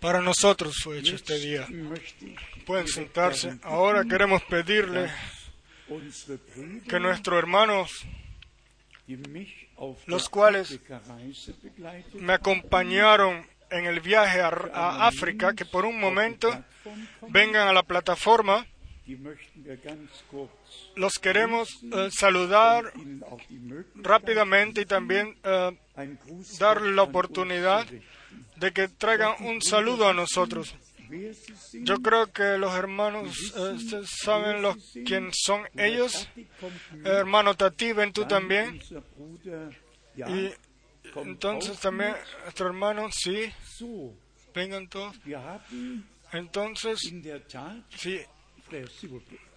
Para nosotros fue hecho este día. Pueden sentarse. Ahora queremos pedirle que nuestros hermanos los cuales me acompañaron en el viaje a, a África, que por un momento vengan a la plataforma. Los queremos eh, saludar rápidamente y también eh, darle la oportunidad de que traigan un saludo a nosotros. Yo creo que los hermanos eh, saben los, quién son ellos. Eh, hermano Tati, ven tú también. Y entonces también nuestro hermano, sí, vengan todos. Entonces, sí, Plaît,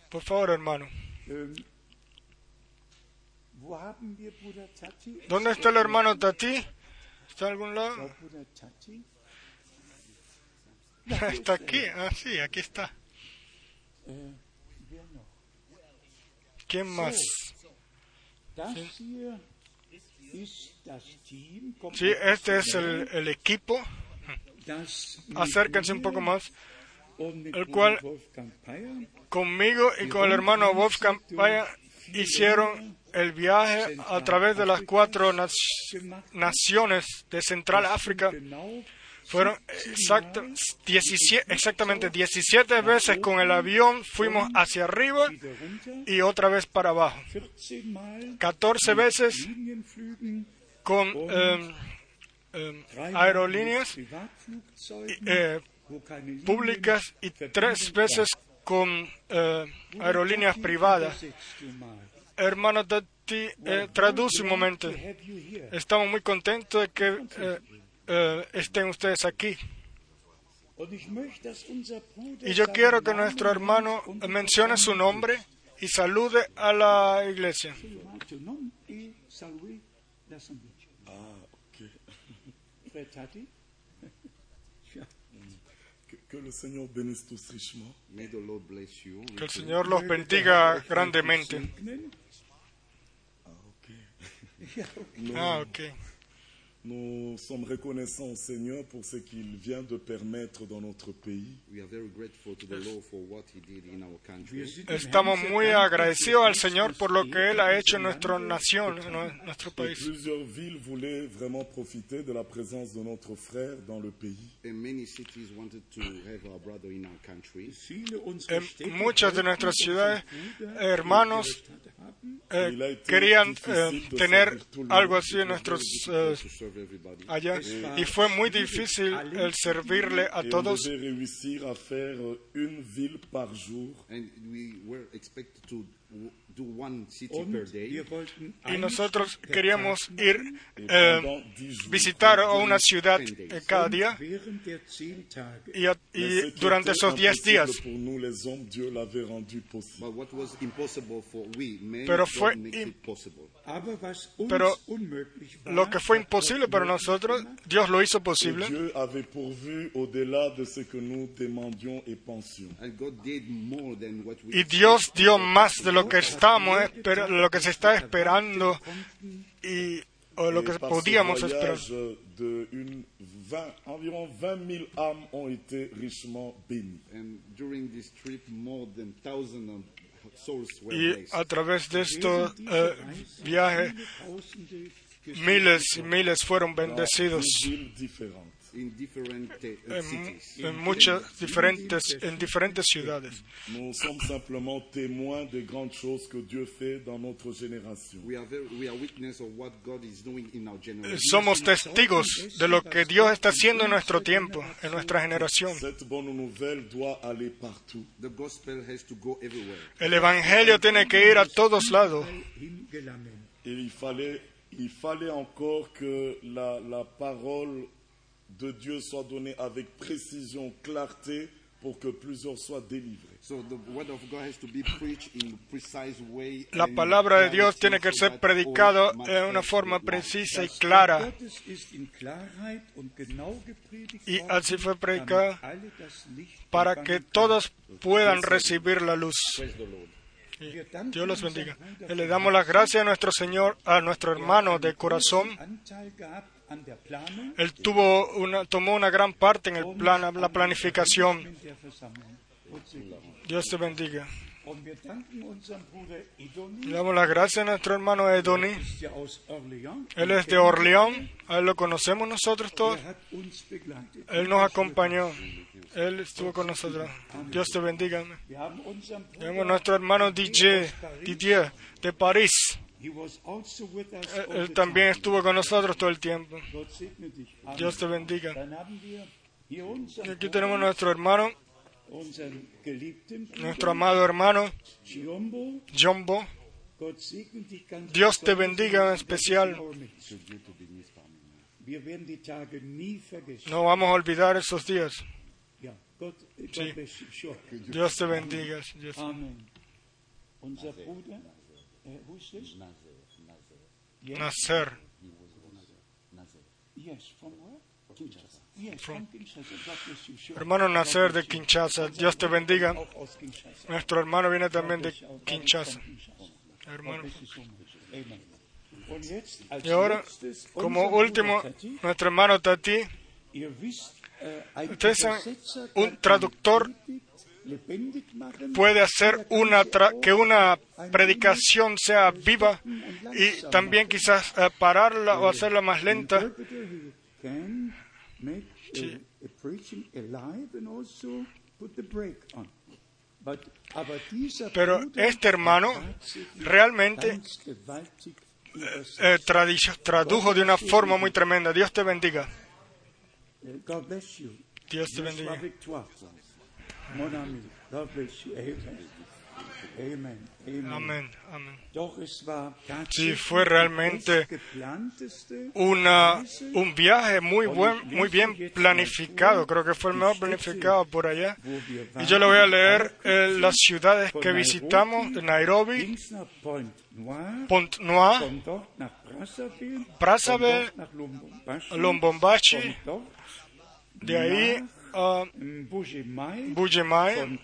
por favor, hermano. Tati? ¿Dónde está el hermano Tati? ¿Está en algún lado? Está aquí. Ah, sí, aquí está. Noch? ¿Quién más? Kommt Sí, este es el, el equipo. Acérquense un poco más. El cual- Conmigo y con el hermano Wolfgang Paya hicieron el viaje a través de las cuatro nac- naciones de Central África. Fueron exacto, 17 exactamente 17 veces con el avión fuimos hacia arriba y otra vez para abajo. 14 Mal 14 veces con eh, eh, drei aerolíneas eh, públicas y tres veces con eh, aerolíneas privadas. Hermano Tati, eh, traduce un momento. Estamos muy contentos de que eh, eh, estén ustedes aquí. Y yo quiero que nuestro hermano mencione su nombre y salude a la iglesia. Ah, ok. Que el Señor los bendiga grandemente. Ah, ok. Nous sommes reconnaissants au Seigneur pour ce qu'il vient de permettre dans notre pays. Estamos muy agradecidos al Señor por lo que Él ha hecho en nuestra nación, en nuestro país. Plusieurs villes voulaient vraiment profiter de la présence de notre frère dans le pays. En muchas de nuestras ciudades, hermanos eh, querían eh, tener algo así en nuestros eh, allá. Y fue muy difícil el servirle a todos y nosotros queríamos ir eh, visitar a una ciudad eh, cada día y, y durante esos 10 impossible días. Pero fue Pero Lo que fue imposible para nosotros. Dios lo hizo posible. Y Dios dio más de lo que estábamos esper- lo que se está esperando y o lo que podíamos esperar. voyage de une 20, environ 20 000 âmes ont été richement bénies. And during this trip, more than thousand of souls were Y blessed. a través de eh, viajes, viele Tausende miles y miles fueron bendecidos uh, en, cities. en muchas diferentes en diferentes ciudades. Somos testigos de lo que Dios está haciendo en nuestro tiempo, en nuestra generación. El Evangelio tiene que ir a todos lados. il fallait, il fallait encore que la, la parole de Dieu soit donnée avec précision, clarté, pour que plusieurs soient délivrés. So the word of God has to be preached in a precise way. La and palabra de Dios tiene que so ser must en una forma precisa y clara. Y así fue Licht para que todos puedan recibir la luz. Danken Dios los bendiga. Y le damos las gracias a nuestro Señor, a nuestro hermano de corazón. Él tuvo una, tomó una gran parte en el plan, la planificación. Dios te bendiga. Le damos las gracias a nuestro hermano Edoni. Él es de Orleón. A él lo conocemos nosotros todos. Él nos acompañó. Él estuvo con nosotros. Dios te bendiga. Tenemos Bruder, nuestro hermano DJ, Didier de París. Él, también estuvo con nosotros todo el tiempo. Dios te bendiga. Y aquí tenemos nuestro hermano, nuestro amado hermano. Jumbo. Dios te bendiga en especial. No vamos a olvidar esos días. Sí. Dios te bendiga. Dios- Amen. Yes, from. Hermano Nacer de Kinshasa. Dios te bendiga. Nuestro hermano viene también de Kinshasa. Hermano. Y ahora, como último, nuestro hermano Tati. Ein Ustedes saben, Übersetzer un traductor puede hacer una tra- que una predicación sea viva y también quizás eh, pararla o hacerla más lenta. Pero este hermano realmente eh, tradi- tradujo de una forma muy tremenda. Dios te bendiga. Dios te bendiga. Amén, Sí, fue realmente Una, un viaje muy buen, muy bien planificado. Creo que fue el mejor planificado por allá. Y yo le voy a leer eh, las ciudades que visitamos: de Nairobi, Links nach Point Noir, Pont Noir, von dort nach Brazzaville, dort de ahí a Mbujimai, Bujimai,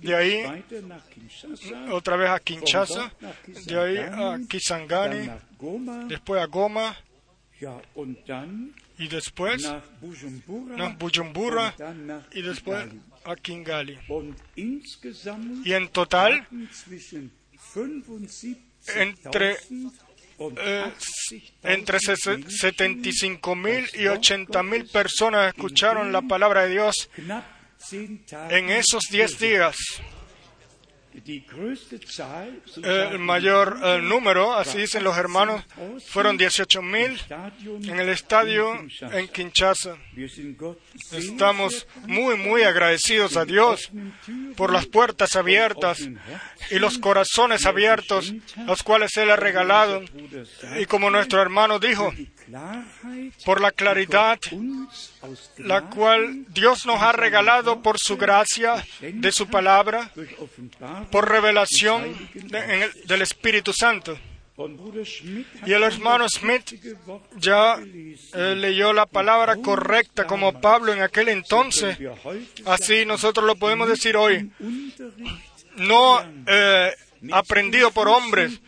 de ahí otra vez a Kinshasa, de ahí a Kisangani, después a Goma y después nach Bujumbura, y después a Kingali. Y en total, hatten zwischen 75.000 Entre, eh, 80.000 entre ses- Menschen 75 mil y 80 mil personas escucharon la palabra de Dios knapp 10 Tagen en esos 10 días. El sagen mayor eh, número, así dicen los hermanos, fueron 18 mil Stadion en el estadio en Kinshasa. Estamos muy, muy agradecidos a Dios por las puertas abiertas y los corazones abiertos, los cuales Él ha regalado. Y como nuestro hermano dijo, por la claridad la cual Dios nos ha regalado por su gracia de su palabra, por revelación del Espíritu Santo. Y el hermano Smith ya eh, leyó la palabra correcta como Pablo en aquel entonces. Así nosotros lo podemos decir hoy. No eh, aprendido por hombres,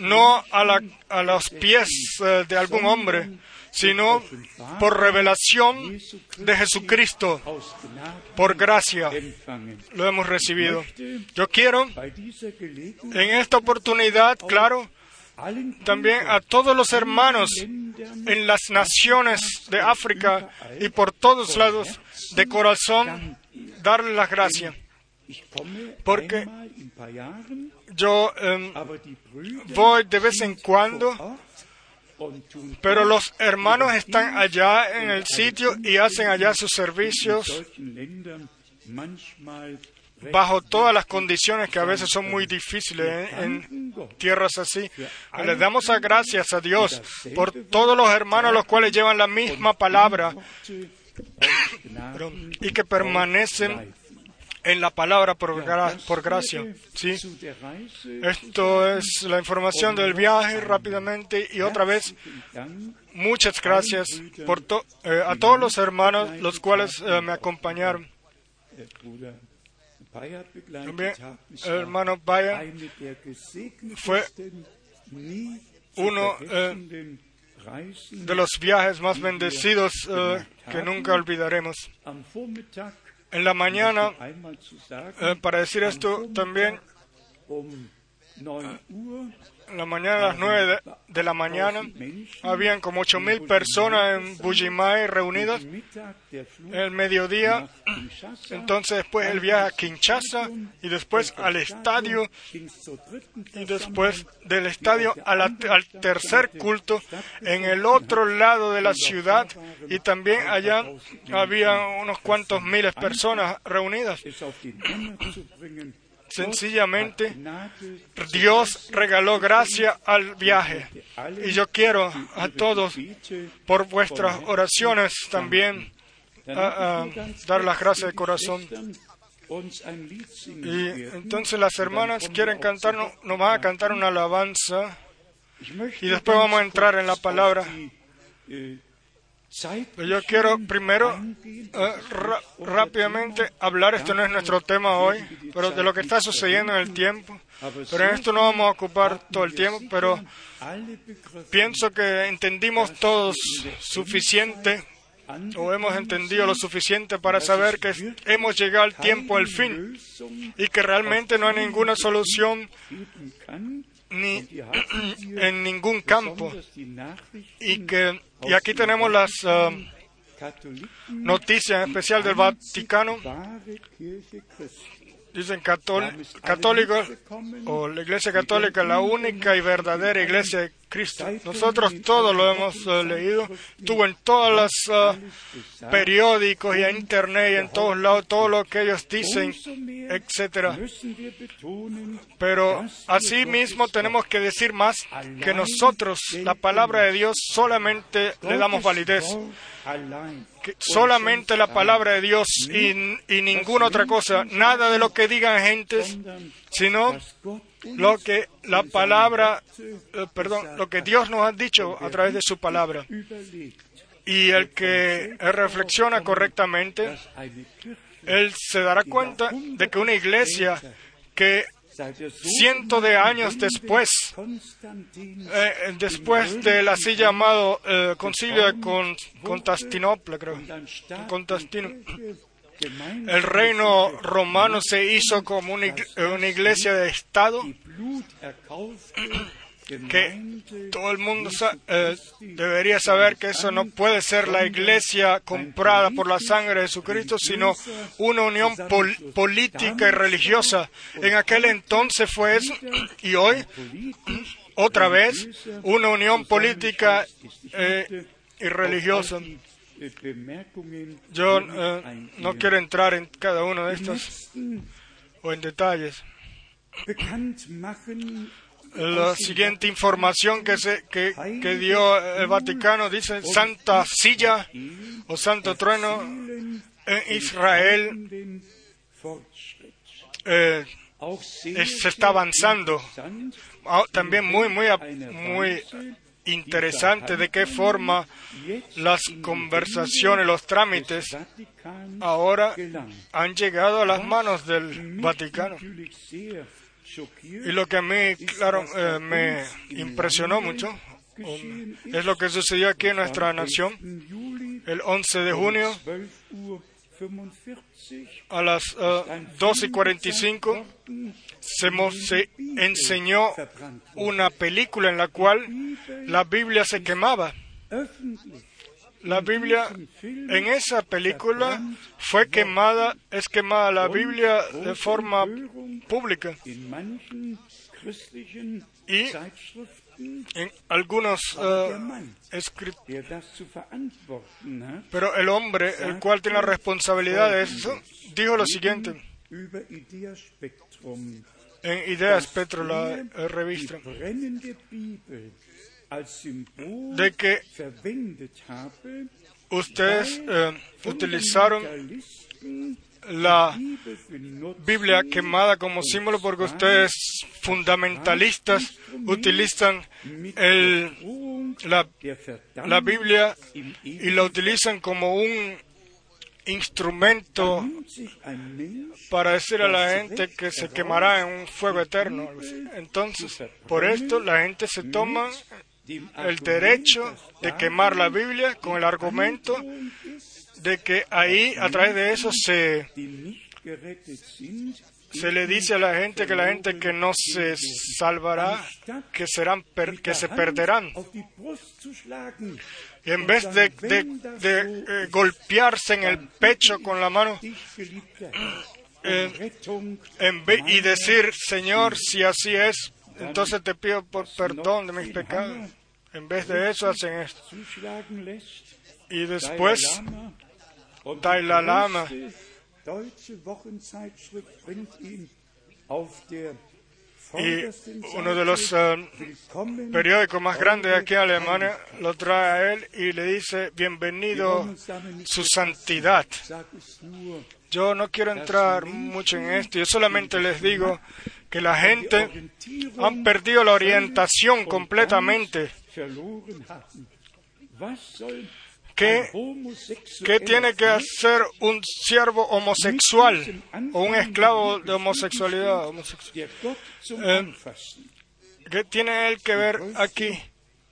no a, los pies eh, de algún hombre, sino por revelación de Jesucristo, por gracia lo hemos recibido. Yo quiero en esta oportunidad, claro, también a todos los hermanos en las naciones de África y por todos lados de corazón darle las gracias. Porque- Yo em, voy de vez en cuando, pero los hermanos están allá en el sitio y hacen allá sus servicios bajo todas las condiciones que a veces son muy difíciles ¿eh? en tierras así. Le damos a gracias a Dios por todos los hermanos los cuales llevan la misma palabra y que permanecen. En la palabra por, gra- por gracia. ¿sí? Esto es la información del viaje rápidamente y otra vez muchas gracias por to- eh, a todos los hermanos los cuales eh, me acompañaron. También el hermano der fue uno, eh, de los viajes más bendecidos que nunca olvidaremos. En la mañana, eh, para decir esto también, 9 Uhr en la mañana a las 9 de, la mañana, habían como 8.000 personas en Bujimai reunidas. El mediodía, entonces después el viaje a Kinshasa y después al estadio y después del estadio al tercer culto en el otro lado de la ciudad y también allá había unos cuantos miles personas reunidas. Sencillamente, Dios regaló gracia al viaje y yo quiero a todos por vuestras oraciones también dar las gracias de corazón. Y entonces las hermanas quieren cantar, no- nos van a cantar una alabanza y después vamos a entrar en la palabra. auf die, eh, zeitlichen Yo quiero primero ra- rápidamente hablar, esto no es nuestro tema hoy, pero de lo que está sucediendo en el tiempo. Pero en esto no vamos a ocupar todo el tiempo, pero pienso que entendimos todos suficiente o hemos entendido lo suficiente para saber que hemos llegado al tiempo del fin y que realmente no hay ninguna solución ni en ningún campo y que y aquí tenemos las ah, Katholiken, noticias en especial del Vaticano. Dicen catól- católicos o la Iglesia Católica la única y verdadera Iglesia Cristo. Nosotros todos lo hemos eh, leído, estuvo en todos los eh, periódicos y en internet y en todos lados todo lo que ellos dicen, etcétera. Pero asimismo tenemos que decir más que nosotros, la palabra de Dios, solamente le damos validez. Que solamente la palabra de Dios y, y ninguna otra cosa, nada de lo que digan gentes, sino lo que la palabra, eh, perdón, lo que Dios nos ha dicho a través de su palabra. Y el que reflexiona correctamente, él se dará cuenta de que una iglesia que cientos de años después, Konstantin eh, después del así llamado eh, concilio de Con- Constantinopla, creo, Constantino, el reino romano se hizo como una igle- una iglesia de Estado que todo el mundo eh, debería saber que eso no puede ser la iglesia comprada por la sangre de Jesucristo, sino una unión pol- política y religiosa. En aquel entonces fue eso y hoy otra vez una unión política eh, y religiosa. Bemerkungen Yo eh, no quiero entrar en cada uno de estos o en detalles. machen La siguiente información que, se, que, que dio el Vaticano dice Santa Silla o Santo Trueno en Israel eh, se está avanzando. Ah, También muy, muy, muy interesante de qué forma las conversaciones, los trámites ahora han llegado a las manos del Vaticano. Y lo que a mí, claro, eh, me impresionó mucho um, es lo que sucedió aquí en nuestra nación el 11 de junio 12 Uhr 45 a las eh, 12 y 45 se, se enseñó una película en la cual la Biblia se quemaba. La Biblia en esa película fue quemada, es quemada la Biblia de forma pública. Y en algunos der eh, Mann, escri- der das zu verantworten hat, Pero el hombre, el cual tiene la responsabilidad de eso, dijo lo siguiente. en Ideas Petro, la eh, revista, de que ustedes eh, utilizaron la Biblia quemada como símbolo porque ustedes fundamentalistas utilizan el, la, la Biblia y la utilizan como un instrumento para decir a la gente que se quemará en un fuego eterno. Entonces, por esto la gente se toma el derecho de quemar la Biblia con el argumento de que ahí, a través de eso, se, se le dice a la gente que la gente que no se salvará, que, serán per- que se perderán. Y en vez de, de- de, eh, golpearse en el pecho con la mano eh, en ve- y decir, Señor, si así es, entonces te pido por perdón de mis pecados. En vez de eso hacen esto. Y después Dalai Lama. Y uno de los eh, periódicos más grandes de aquí en Alemania lo trae a él y le dice, bienvenido su santidad. Yo no quiero entrar mucho en esto, yo solamente les digo que la gente han perdido la orientación completamente. ¿Qué, qué tiene que hacer un siervo homosexual o un esclavo de homosexualidad? homosexual? Anfassen? ¿Qué tiene él que ver aquí eh,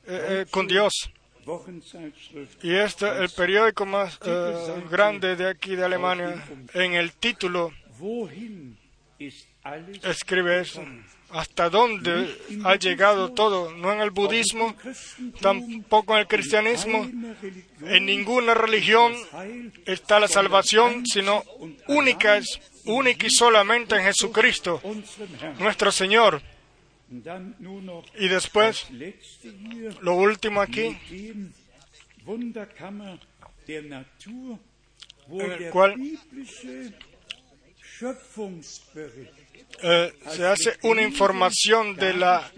eh, con Dios? Y este el periódico más eh, grande de aquí de Alemania, en el título escribe eso. ¿Hasta dónde ha llegado todo? No en el budismo, tampoco en el cristianismo, en ninguna religión está la salvación, sino única, única y solamente en Jesucristo, nuestro Señor. Y después, lo último aquí, En el cual- eh, se hace una información de la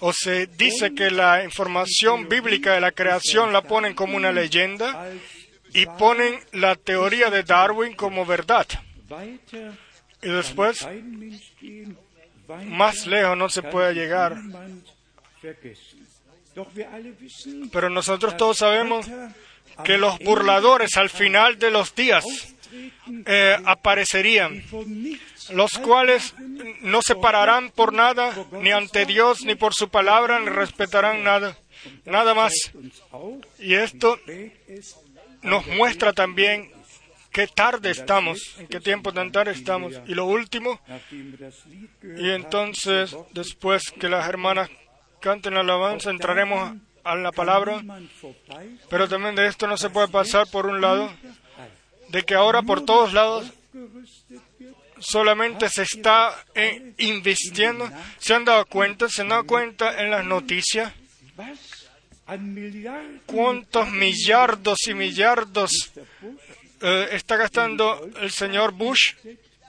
o se dice que la información bíblica de la creación la ponen como una leyenda y ponen la teoría de Darwin como verdad. Y después, más lejos no se puede llegar. Pero nosotros todos sabemos que los burladores al final de los días eh, aparecerían, los cuales no se pararán por nada, ni ante Dios, ni por su palabra, ni respetarán nada, nada más. Y esto nos muestra también qué tarde estamos, en qué tiempo tan tarde estamos. Y lo último, y entonces después que las hermanas canten la alabanza, entraremos a la palabra, pero también de esto no se puede pasar por un lado, de que ahora por todos lados solamente se está eh, invirtiendo. ¿Se han dado cuenta? ¿Se han dado cuenta en las noticias? ¿Cuántos millardos y millardos eh, está gastando el señor Bush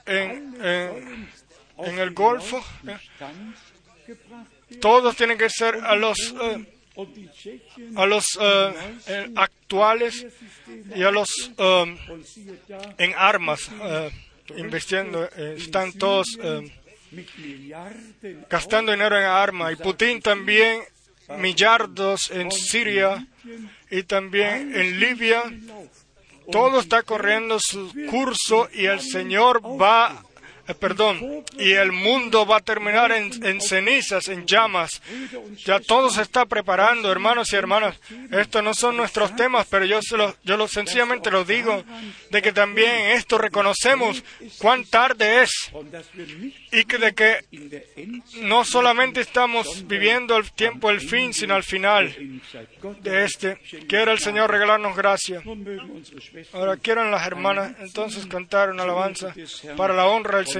en, el Golfo? eh? Todos tienen que ser a los, a los actuales y a los en armas invirtiendo. eh, están todos eh, gastando dinero en armas. Y Putin también millardos en Siria y también en Libia. Todo está corriendo su curso y el Señor va, eh, perdón, y el mundo va a terminar en, en cenizas, en llamas. Ya todo se está preparando, hermanos y hermanas. Estos no son nuestros temas, pero yo, lo, sencillamente lo digo, de que también esto reconocemos cuán tarde es y que de que no solamente estamos viviendo el tiempo del fin, sino al final de este. Quiera el Señor regalarnos gracia. Ahora quieran las hermanas entonces cantar una alabanza para la honra del Señor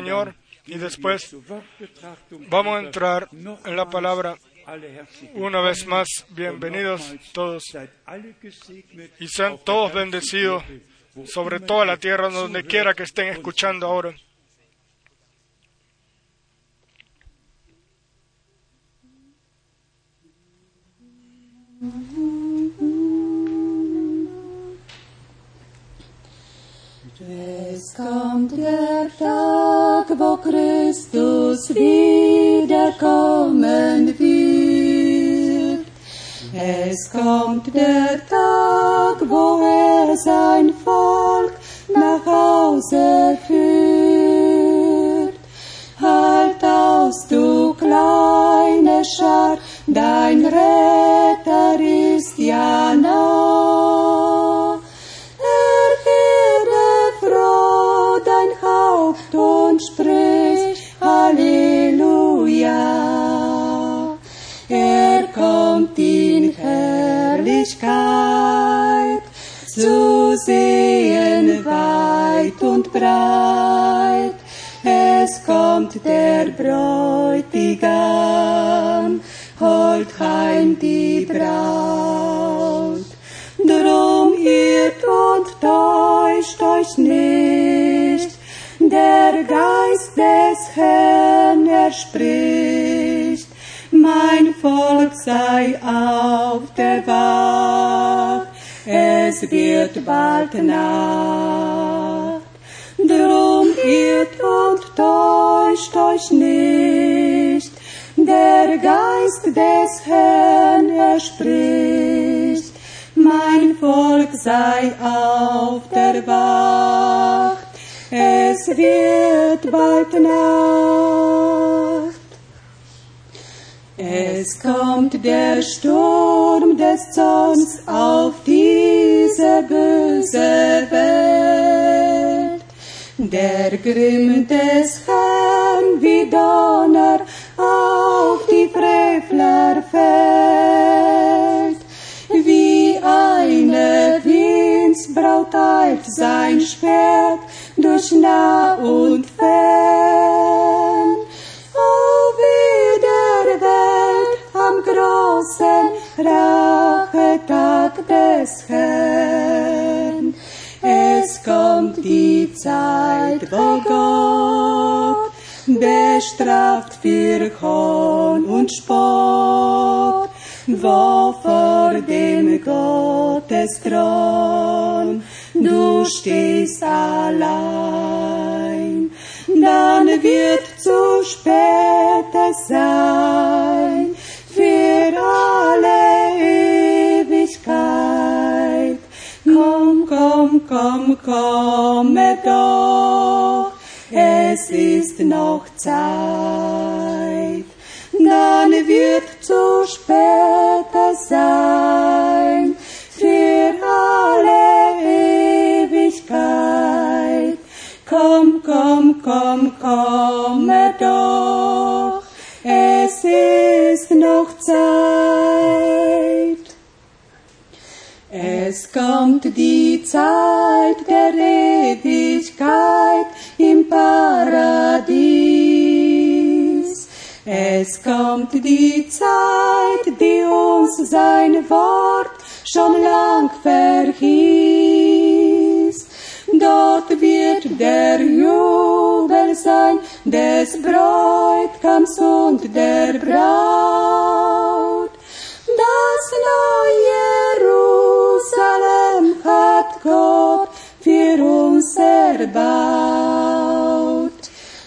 y después vamos a entrar en la palabra una vez más. Bienvenidos todos y sean todos bendecidos sobre toda la tierra donde quiera que estén escuchando ahora. Es kommt der Tag, wo Christus wiederkommen wird. Es kommt der Tag, wo er sein Volk nach Hause führt. Halt aus, du kleine Schar, dein Retter ist ja nah. Haupt und sprich Halleluja. Er kommt in Herrlichkeit zu sehen weit und breit. Es kommt der Bräutigam, holt heim die Braut. Drum irrt und täuscht euch nicht, der Geist des Herrn, er spricht, mein Volk sei auf der Wacht, es wird bald Nacht. Drum irrt und täuscht euch nicht, der Geist des Herrn, er spricht, mein Volk sei auf der Wacht, es wird bald Nacht. Es kommt der Sturm des Zorns auf diese böse Welt. Der Grimm des Herrn wie Donner auf die Frevler fällt. Wie eine Windsbraut eilt sein Schwert durch nah und fern. Wie der Welt am großen Rachetag des Herrn. Es kommt die Zeit, wo Gott bestraft für Hohn und Spott, wo vor dem Gottesthron du stehst allein. Dann wird zu spät es sein für alle Ewigkeit. Komm, komm, komm, komme doch, es ist noch Zeit. Dann wird zu spät es sein komm, komm, komme doch, es ist noch Zeit. Es kommt die Zeit der Ewigkeit im Paradies. Es kommt die Zeit, die uns sein Wort schon lang verhieß. Dort wird der Jubel sein des Bräutigams und der Braut. Das neue Jerusalem hat Gott für uns erbaut.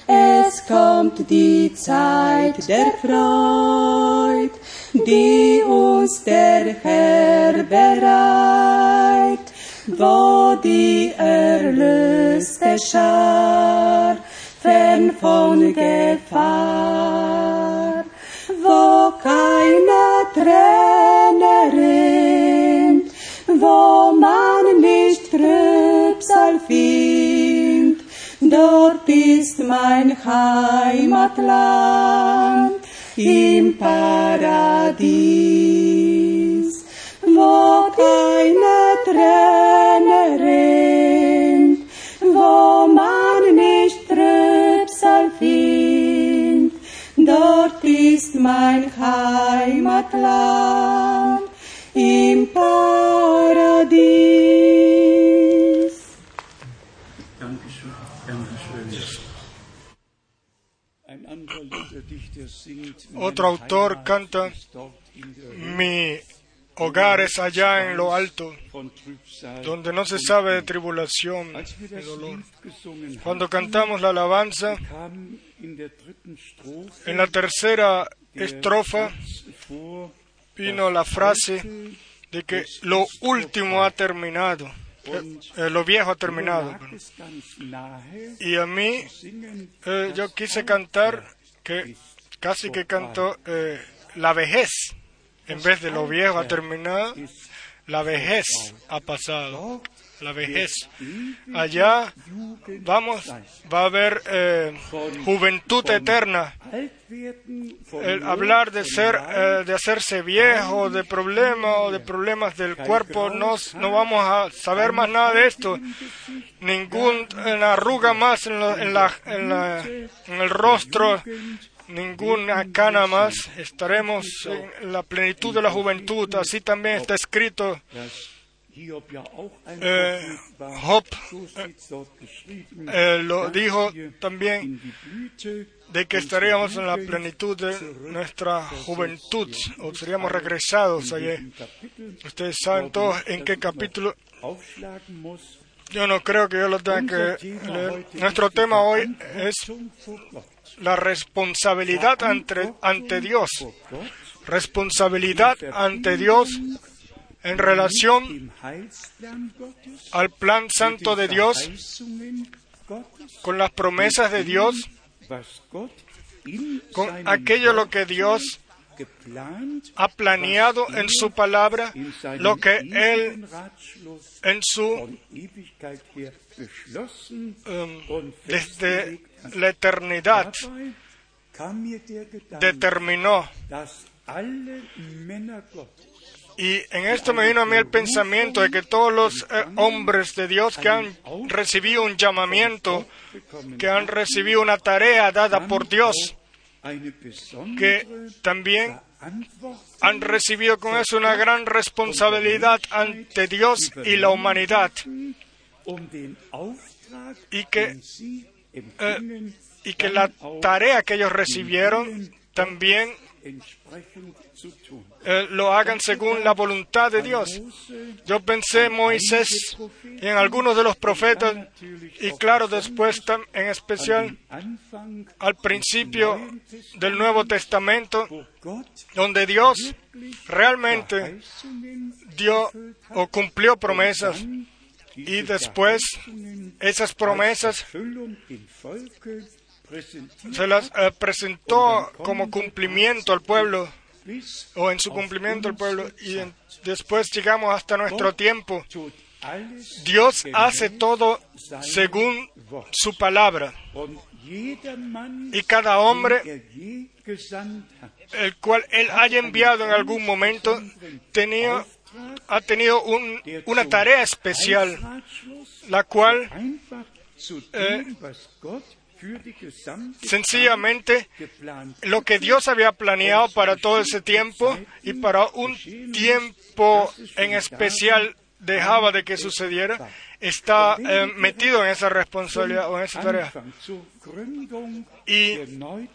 Es kommt die Zeit der Freud, die uns der Herr bereit, wo die erlöste Schar fern von Gefahr, wo keine Träne rinnt, wo man nicht Trübsal findet, dort ist mein Heimatland im Paradies, mein Heimatland. Im Paradies. Otro "Meine autor canta, Mi hogar es allá en lo alto, donde no se sabe de Not." tribulación y dolor. Cuando cantamos la alabanza, en la tercera estrofa vino la frase de que lo último ha terminado. eh, lo viejo ha terminado. Y a mí, eh, yo quise cantar que casi que canto eh, la vejez. En vez de lo viejo ha terminado, la vejez ha pasado. La vejez. Allá vamos, va a haber eh, juventud eterna. El hablar de ser, eh, de hacerse viejo, de problemas o de problemas del cuerpo, no, no vamos a saber más nada de esto. Ninguna arruga más en, la- en, la- en la- en el rostro, ninguna cana más. Estaremos en la plenitud de la juventud. Así también está escrito. Eh. Job geschrieben, eh, lo dijo también de que estaríamos en la plenitud de nuestra juventud, o seríamos regresados allí. Ustedes saben todos en qué capítulo. Yo no creo que yo lo tenga que leer. Nuestro tema hoy es. La responsabilidad ante, ante Dios. Responsabilidad ante Dios en relación al plan santo de Dios, con las promesas de Dios, con aquello lo que Dios ha planeado en su palabra, lo que Él en su und desde. La eternidad determinó. Y en esto me vino a mí el pensamiento de que todos los eh, hombres de Dios que han recibido un llamamiento, que han recibido una tarea dada por Dios, que también han recibido con eso una gran responsabilidad ante Dios y la humanidad, um y que, empfangen, y que la tarea que ellos recibieron también eh, lo hagan según la voluntad de Dios. Yo pensé en Moisés y en algunos de los profetas, y claro, después en especial al principio del Nuevo Testamento, donde Dios realmente dio o cumplió promesas y después esas promesas se las eh, presentó como cumplimiento al pueblo o en su cumplimiento al pueblo y después llegamos hasta nuestro tiempo. Dios hace todo según su palabra y cada hombre el cual él haya enviado en algún momento tenía, ha tenido un- una tarea especial, la cual Eh, sencillamente lo que Dios había planeado para todo ese tiempo y para un tiempo en especial dejaba de que sucediera, está eh, metido en esa responsabilidad o en esa tarea. Y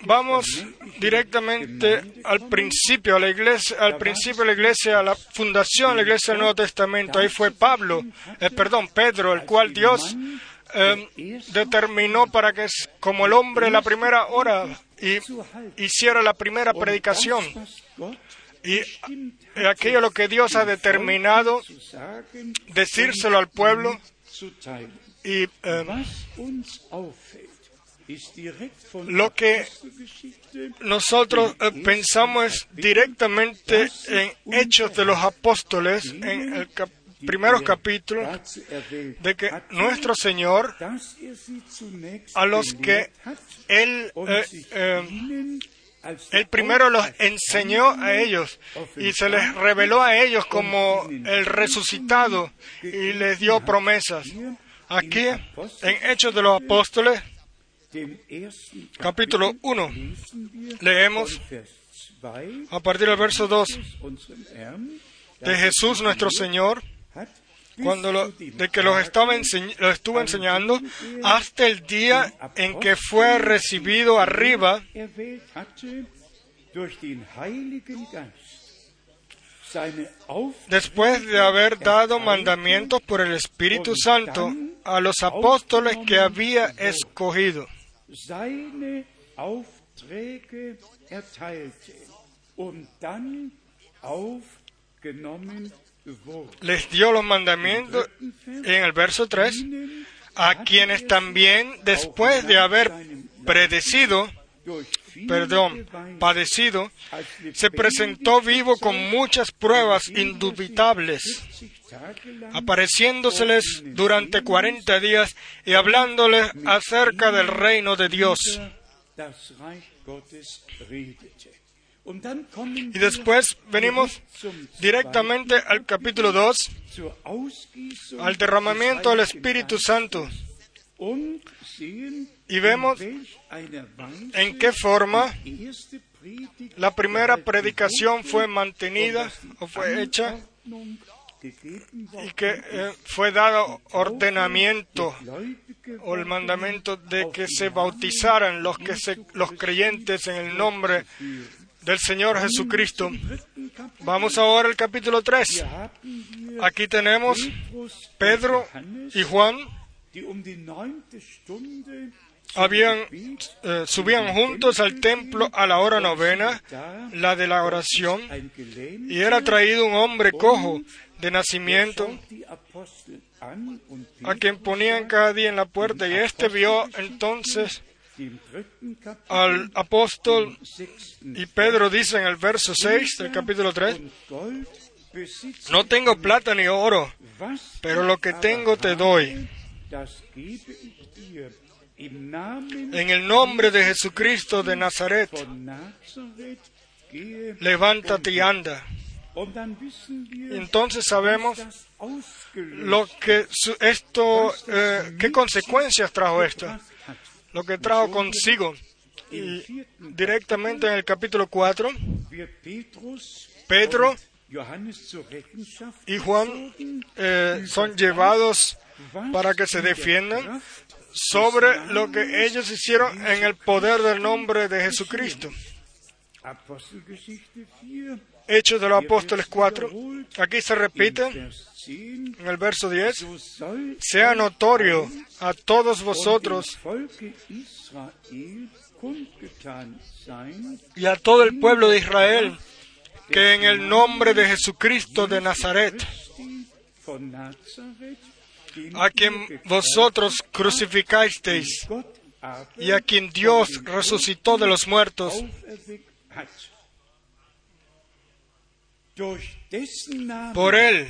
vamos directamente al principio, a la iglesia, al principio de la iglesia, a la fundación de la iglesia del Nuevo Testamento. Ahí fue Pablo, eh, perdón, Pedro, el cual Dios eh, determinó para que, como el hombre, la primera hora y hiciera la primera predicación. Y aquello lo que Dios ha determinado, decírselo al pueblo. Y eh, von Lo que nosotros eh, pensamos directamente en Hechos de los Apóstoles, en el cap- primeros capítulos, de que hat, nuestro Señor, er a los que Él, eh, eh, Él primero los enseñó a ellos y se les reveló a ellos como el resucitado y les dio promesas. Aquí, en Hechos de los Apóstoles, capítulo 1, lesen wir leemos von Vers 2 a partir del verso 2 unserem Herrn, de Jesús nuestro Señor, cuando lo- de que los estaba enseñ- lo estuvo enseñando hasta el día en que fue recibido arriba. Después de haber dado mandamientos por el Espíritu Santo a los apóstoles que había escogido. Les dio los mandamientos en el verso 3, a quienes también después de haber predecido, padecido, se presentó vivo con muchas pruebas indubitables, apareciéndoseles durante cuarenta días y hablándoles acerca del reino de Dios. Y después venimos directamente al capítulo 2, al derramamiento del Espíritu Santo. Y vemos en qué forma la primera predicación fue mantenida o fue hecha y que eh, fue dado ordenamiento o el mandamiento de que se bautizaran los que se, los creyentes en el nombre del Señor Jesucristo. Vamos ahora al capítulo 3. Aquí tenemos Pedro y Juan. Habían, eh, subían juntos al templo a la hora novena, la de la oración, y era traído un hombre cojo de nacimiento, a quien ponían cada día en la puerta, y éste vio entonces al apóstol y Pedro dice en el verso 6 del capítulo 3, no tengo plata ni oro, pero lo que tengo te doy. En el nombre de Jesucristo de Nazaret, levántate y anda. Entonces sabemos lo que esto, eh, qué consecuencias trajo esto lo que trajo consigo. Y directamente en el capítulo 4, Pedro y Juan eh, son llevados para que se defiendan sobre lo que ellos hicieron en el poder del nombre de Jesucristo. Hechos de los Apóstoles 4. Aquí se repite en el verso 10, sea notorio a todos vosotros y a todo el pueblo de Israel que en el nombre de Jesucristo de Nazaret, a quien vosotros crucificasteis y a quien Dios resucitó de los muertos, por él,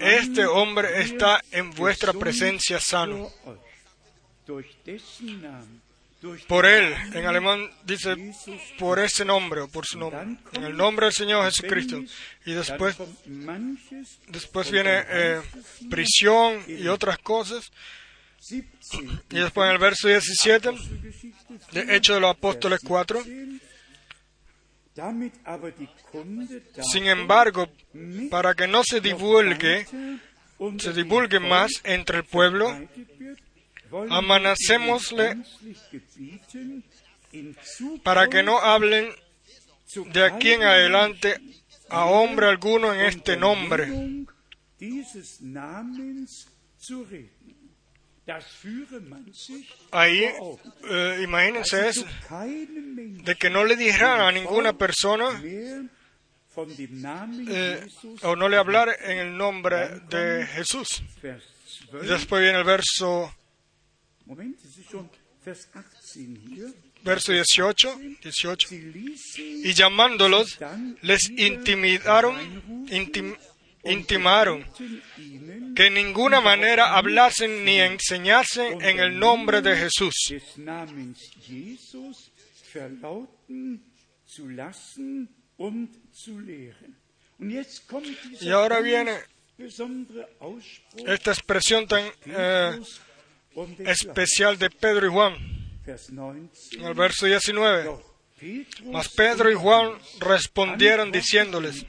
este hombre está en vuestra presencia sano. Por él, en alemán dice por ese nombre o por su nombre, en el nombre del Señor Jesucristo. Y después, después viene eh, prisión y otras cosas. Y después en el verso 17, de Hechos de los Apóstoles 4, sin embargo, para que no se divulgue, se divulgue más entre el pueblo, amanacémosle para que no hablen de aquí en adelante a hombre alguno en este nombre. Ahí, eh, imagínense eso, de que no le dijeran a ninguna persona eh, o no le hablar en el nombre de Jesús. después viene el verso, verso 18, 18. Y llamándolos, les intimidaron, intimaron que en ninguna manera hablasen ni enseñasen en el nombre de Jesús. Y ahora viene esta expresión tan eh, especial de Pedro y Juan. En el verso 19. Mas Pedro y Juan respondieron diciéndoles,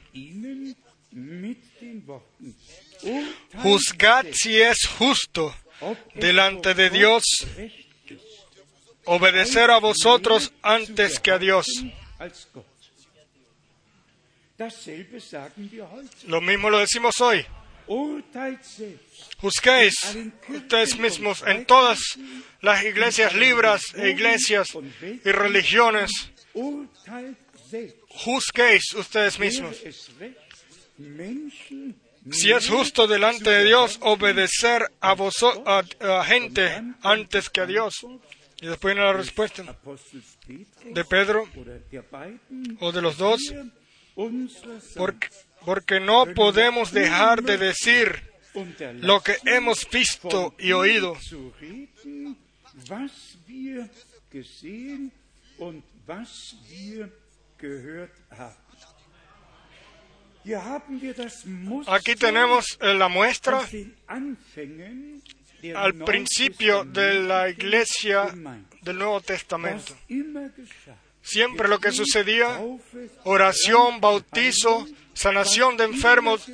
Juzgad si es justo delante de Dios obedecer a vosotros antes que a Dios. Lo mismo lo decimos hoy. Juzguéis ustedes mismos en todas las iglesias libres e iglesias y religiones. Juzguéis ustedes mismos si es justo delante de Dios obedecer a, voso- a, gente antes que a Dios. Y después viene la respuesta de Pedro o de los dos, porque, porque no podemos dejar de decir lo que hemos visto y oído. gesehen und was wir gehört haben. Hier haben wir das Muster Aquí tenemos eh, la muestra al principio de la iglesia del Nuevo Testamento. Siempre lo que sucedía, oración, bautizo, sanación de enfermos,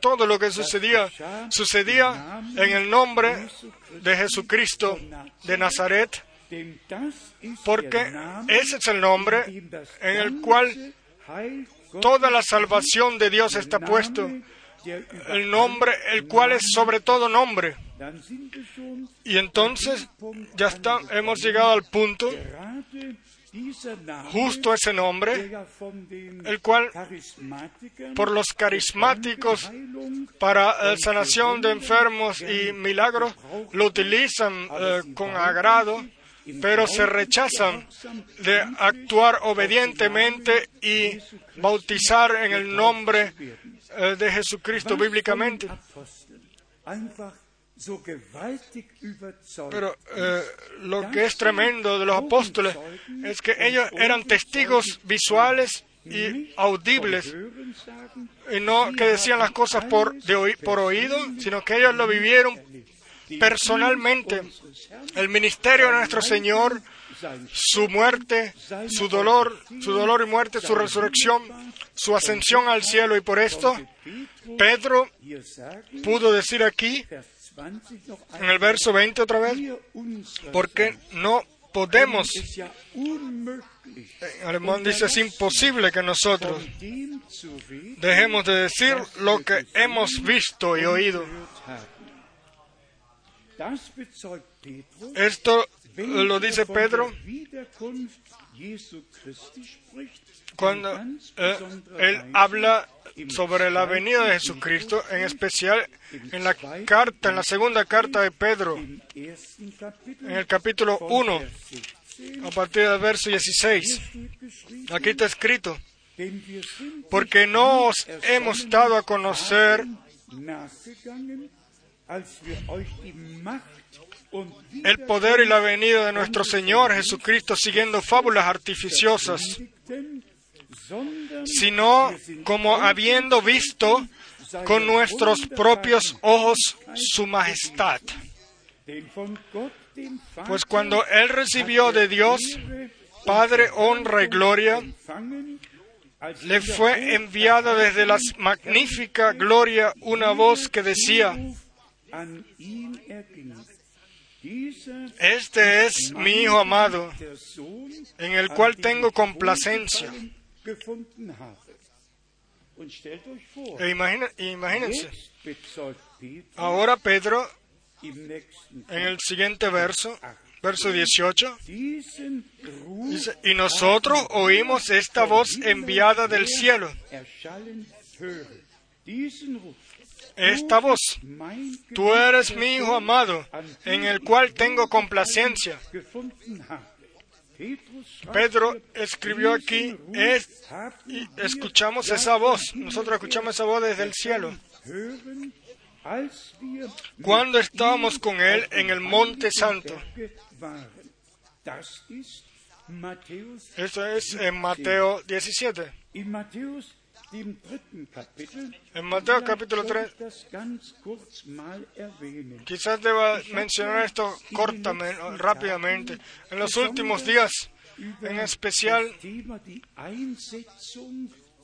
todo lo que sucedía, sucedía en el nombre de Jesucristo de Nazaret, porque ese es el nombre en el cual toda la salvación de Dios está puesto, el nombre, el cual es sobre todo nombre. Y entonces ya está, hemos llegado al punto, justo ese nombre, el cual por los carismáticos para eh, sanación de enfermos y milagros lo utilizan eh, con agrado, pero se rechazan de actuar obedientemente y bautizar en el nombre eh, de Jesucristo bíblicamente. Pero eh, lo que es tremendo de los apóstoles es que ellos eran testigos visuales y audibles y no que decían las cosas por, por oído, sino que ellos lo vivieron personalmente. El ministerio de nuestro Señor, su muerte, su dolor, su dolor y muerte, su resurrección, su ascensión al cielo. Y por esto, Pedro pudo decir aquí, Vers 20 noch en el verso 20 otra vez, porque no podemos, en alemán dice, es imposible que nosotros dejemos de decir lo que hemos visto y oído. gehört haben. Das bezeugt Petrus, Esto lo er dice Pedro cuando eh, él habla sobre la venida de Jesucristo, en especial en la carta, en la segunda carta de Pedro, en el capítulo von 1, Vers 16 a partir del verso 16. steht geschrieben, Aquí está escrito, porque no os hemos dado a conocer el poder y la venida de nuestro Señor Jesucristo siguiendo fábulas artificiosas, sino como habiendo visto con nuestros propios ojos su majestad. Pues cuando él recibió de Dios Padre, honra y gloria, le fue enviada desde la magnífica gloria una voz que decía, Este es mi Hijo amado, en el cual tengo complacencia. E imagina- imagínense, ahora Pedro, en el siguiente verso, verso 18, diesen Ruf dice, y nosotros oímos esta voz enviada del cielo. Esta voz, tú eres mi Hijo amado, en el cual tengo complacencia. Pedro escribió aquí, es, y escuchamos esa voz, nosotros escuchamos esa voz desde el cielo. Cuando estábamos con él en el monte santo. Esto es en Mateo 17. En Mateo capítulo soll 3. ich das ganz kurz mal erwähnen. Quizás deba mencionar esto cortamente, rápidamente. En los últimos días, en especial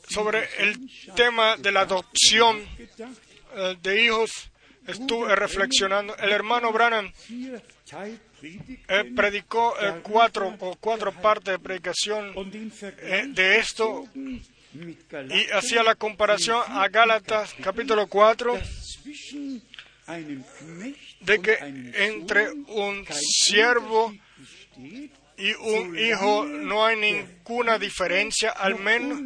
sobre el tema de la adopción eh, de hijos, estuve reflexionando. El hermano Branham eh, predicó eh, cuatro o cuatro partes de predicación eh, de esto y hacía la comparación a Gálatas capítulo 4 dass zwischen einem Knecht de que entre un siervo y un hijo no hay ninguna diferencia, al menos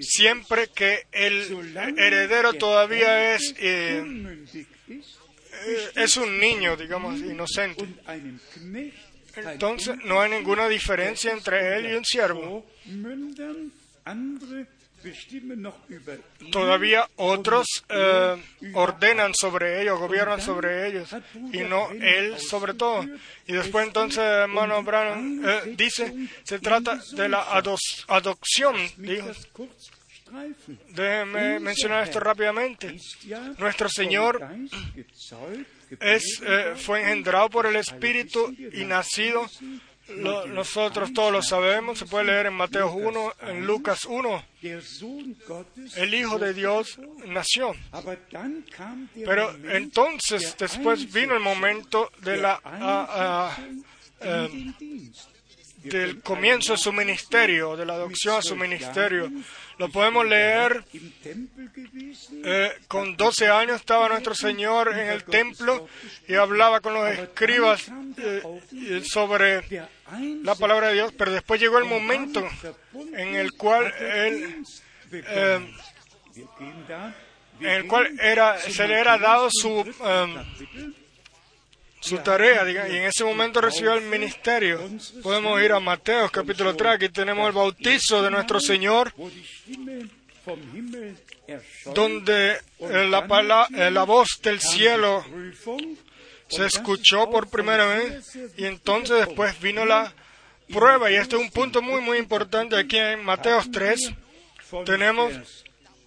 siempre que el heredero todavía es, eh, eh, es un niño, digamos, inocente. Entonces no hay ninguna diferencia entre él y un siervo. Todavía otros eh, ordenan sobre ellos, gobiernan sobre ellos, y no él sobre todo. Y después entonces, hermano Branham eh, dice, se trata de la adopción, dijo. Déjeme mencionar esto rápidamente. Nuestro Señor Es, eh, fue engendrado por el Espíritu y nacido. Lo- nosotros todos lo sabemos, se puede leer en Mateo 1, en Lucas 1. Der Sohn Gottes El Hijo de Dios nació. Pero entonces después vino el momento de la, del comienzo de su ministerio, de la adopción a su ministerio. Lo podemos leer Eh, con 12 años estaba nuestro Señor en el templo y hablaba con los escribas eh, sobre la palabra de Dios, pero después llegó el momento en el cual él, eh, en el cual era, se le era dado su, eh, su tarea, y en ese momento recibió el ministerio. Podemos ir a Mateo capítulo 3, aquí tenemos el bautizo de nuestro Señor, donde eh, la, pala- eh, la voz del cielo se escuchó por primera vez y entonces después vino la prueba y este es un punto muy muy importante aquí en Mateo 3 von tenemos Vers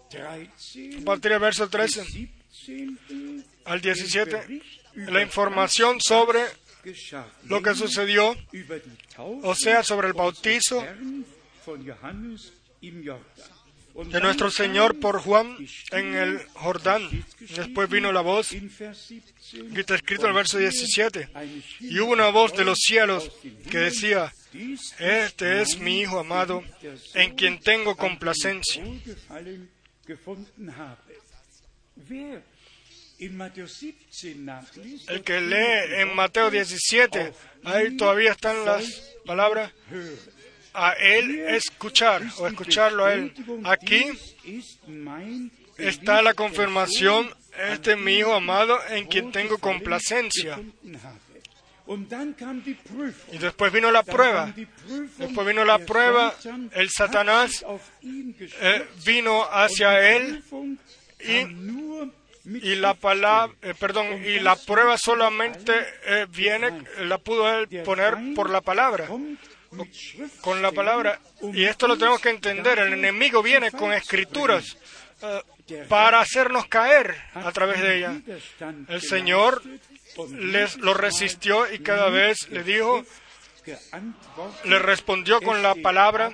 13 a partir del verso 13 17 al 17 la información sobre lo que sucedió o sea sobre el bautizo de nuestro Señor por Juan en el Jordán. Después vino la voz in Vers 17 que está escrito en el verso 17 eine y hubo una voz de los cielos que decía este es mi Hijo amado en quien tengo complacencia El que lee en Mateo 17, ahí todavía están las palabras a él escuchar o escucharlo a él. Aquí está la confirmación, este es mi hijo amado en quien tengo complacencia. Y después vino la prueba. Después vino la prueba, el Satanás eh, vino hacia él y, y la palabra, eh, perdón, y la prueba solamente eh, viene, la pudo él poner por la palabra, con la palabra. Y esto lo tenemos que entender. El enemigo viene con escrituras eh, para hacernos caer a través de ella. El Señor les lo resistió y cada vez le dijo, le respondió con la palabra,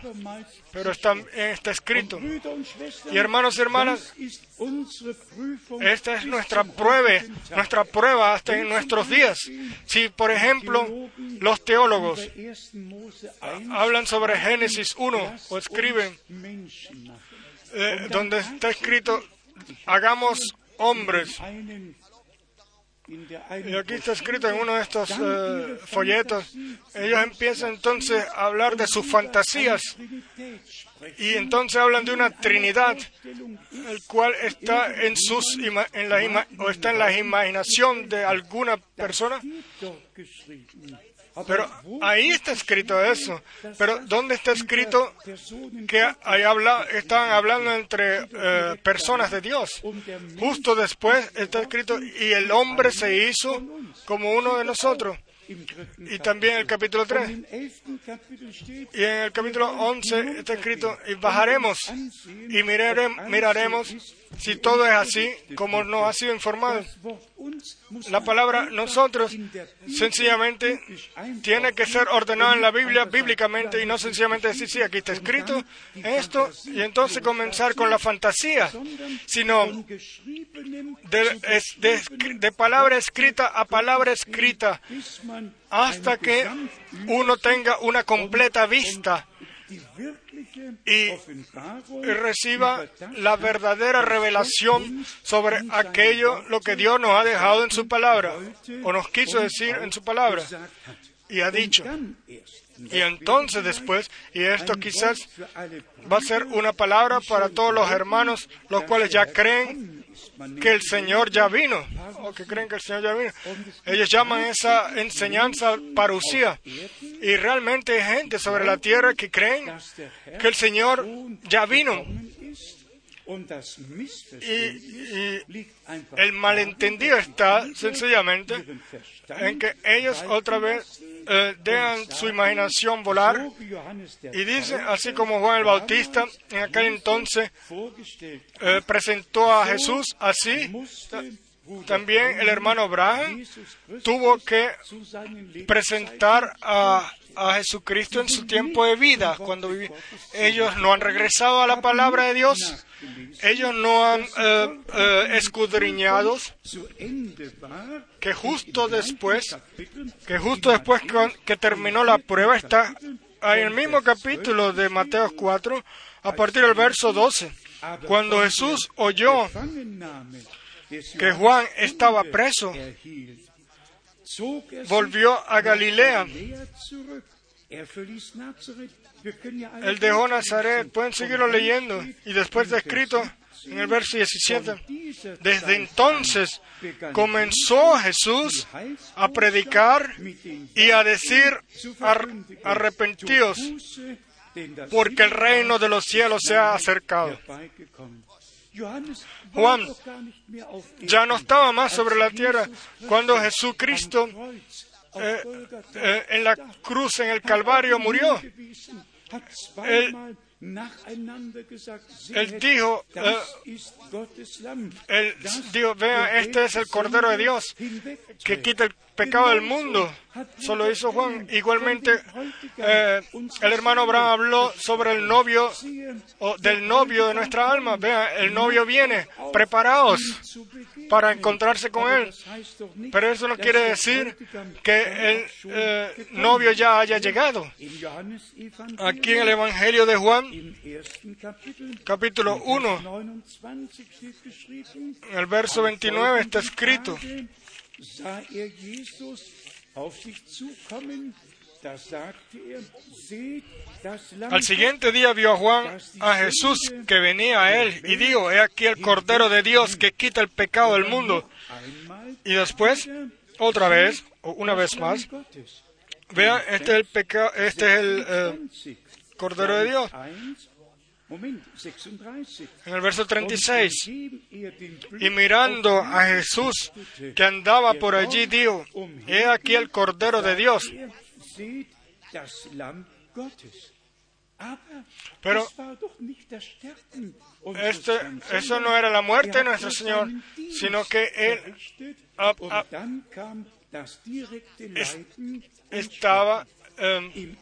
pero está, escrito. Y hermanos y hermanas, esta es nuestra prueba, nuestra prueba hasta en nuestros días. Si, por ejemplo, los teólogos hablan sobre Génesis 1 o escriben eh, donde está escrito, hagamos hombres. Y aquí está escrito en uno de estos eh, folletos. Ellos empiezan entonces a hablar de sus fantasías. Y entonces hablan de una Trinidad, el cual está en sus en la o está en la imaginación de alguna persona. Pero ahí está escrito eso. Pero ¿dónde está escrito que ahí habla, estaban hablando entre eh, personas de Dios? Justo después está escrito, y el hombre se hizo como uno de nosotros. Y también el capítulo 3. Y en el capítulo 11 está escrito, y bajaremos y mirare- miraremos si todo es así como nos ha sido informado. La palabra nosotros sencillamente tiene que ser ordenada en la Biblia bíblicamente y no sencillamente decir, sí, aquí está escrito esto y entonces comenzar con la fantasía, sino de, palabra escrita a palabra escrita hasta que uno tenga una completa vista y reciba la verdadera revelación sobre aquello lo que Dios nos ha dejado en su palabra o nos quiso decir en su palabra. y ha dicho. Y entonces después, y esto quizás va a ser una palabra para todos los hermanos, los cuales ya creen que el Señor ya vino, o que creen que el Señor ya vino. Ellos llaman esa enseñanza parucía. Y realmente hay gente sobre la tierra que creen que el Señor ya vino. Y, y el malentendido está sencillamente en que ellos otra vez eh, dejan su imaginación volar y dice, así como Juan el Bautista en aquel entonces eh, presentó a Jesús así, ta- también el hermano Abraham tuvo que presentar a, a Jesucristo en su tiempo de vida, cuando vivi- ellos no han regresado a la palabra de Dios, ellos no han eh, eh, escudriñado que justo después, que justo después que, que terminó la prueba está en el mismo capítulo de Mateo 4, a partir del verso 12, cuando Jesús oyó que Juan estaba preso, volvió a Galilea. Él dejó Nazaret, pueden seguirlo leyendo, y después está escrito en el verso 17, desde entonces comenzó Jesús a predicar y a decir, "Ar- arrepentíos, porque el reino de los cielos se ha acercado. Juan ya no estaba más sobre la tierra cuando Jesucristo eh, eh, en la cruz, en el Calvario, murió. Él, dijo, eh, él dijo, vean, este es el Cordero de Dios que quita el pecado del mundo. Solo hizo Juan. Igualmente, eh, el hermano Abraham habló sobre el novio, o del novio de nuestra alma. Vean, el novio viene, preparaos para encontrarse con él. Pero eso no quiere decir que el eh, novio ya haya llegado. Aquí en el Evangelio de Juan, capítulo 1, en el verso 29 está escrito, sah er Jesus auf sich zukommen, er, Al siguiente día vio a Juan a Jesús que venía a él y dijo, he aquí el Cordero de Dios que quita el pecado del mundo. Y después, otra vez, o una vez más, vean, este es el este es el eh, 20, Cordero de Dios. 1, Moment, 36. En el verso 36, Indem er den Blick y mirando a Jesús que andaba por allí, dijo, he aquí el Cordero de Dios. er, Pero Este, eso no era la muerte de er hat nuestro Señor, sino que Él es- Leiden und estaba... em,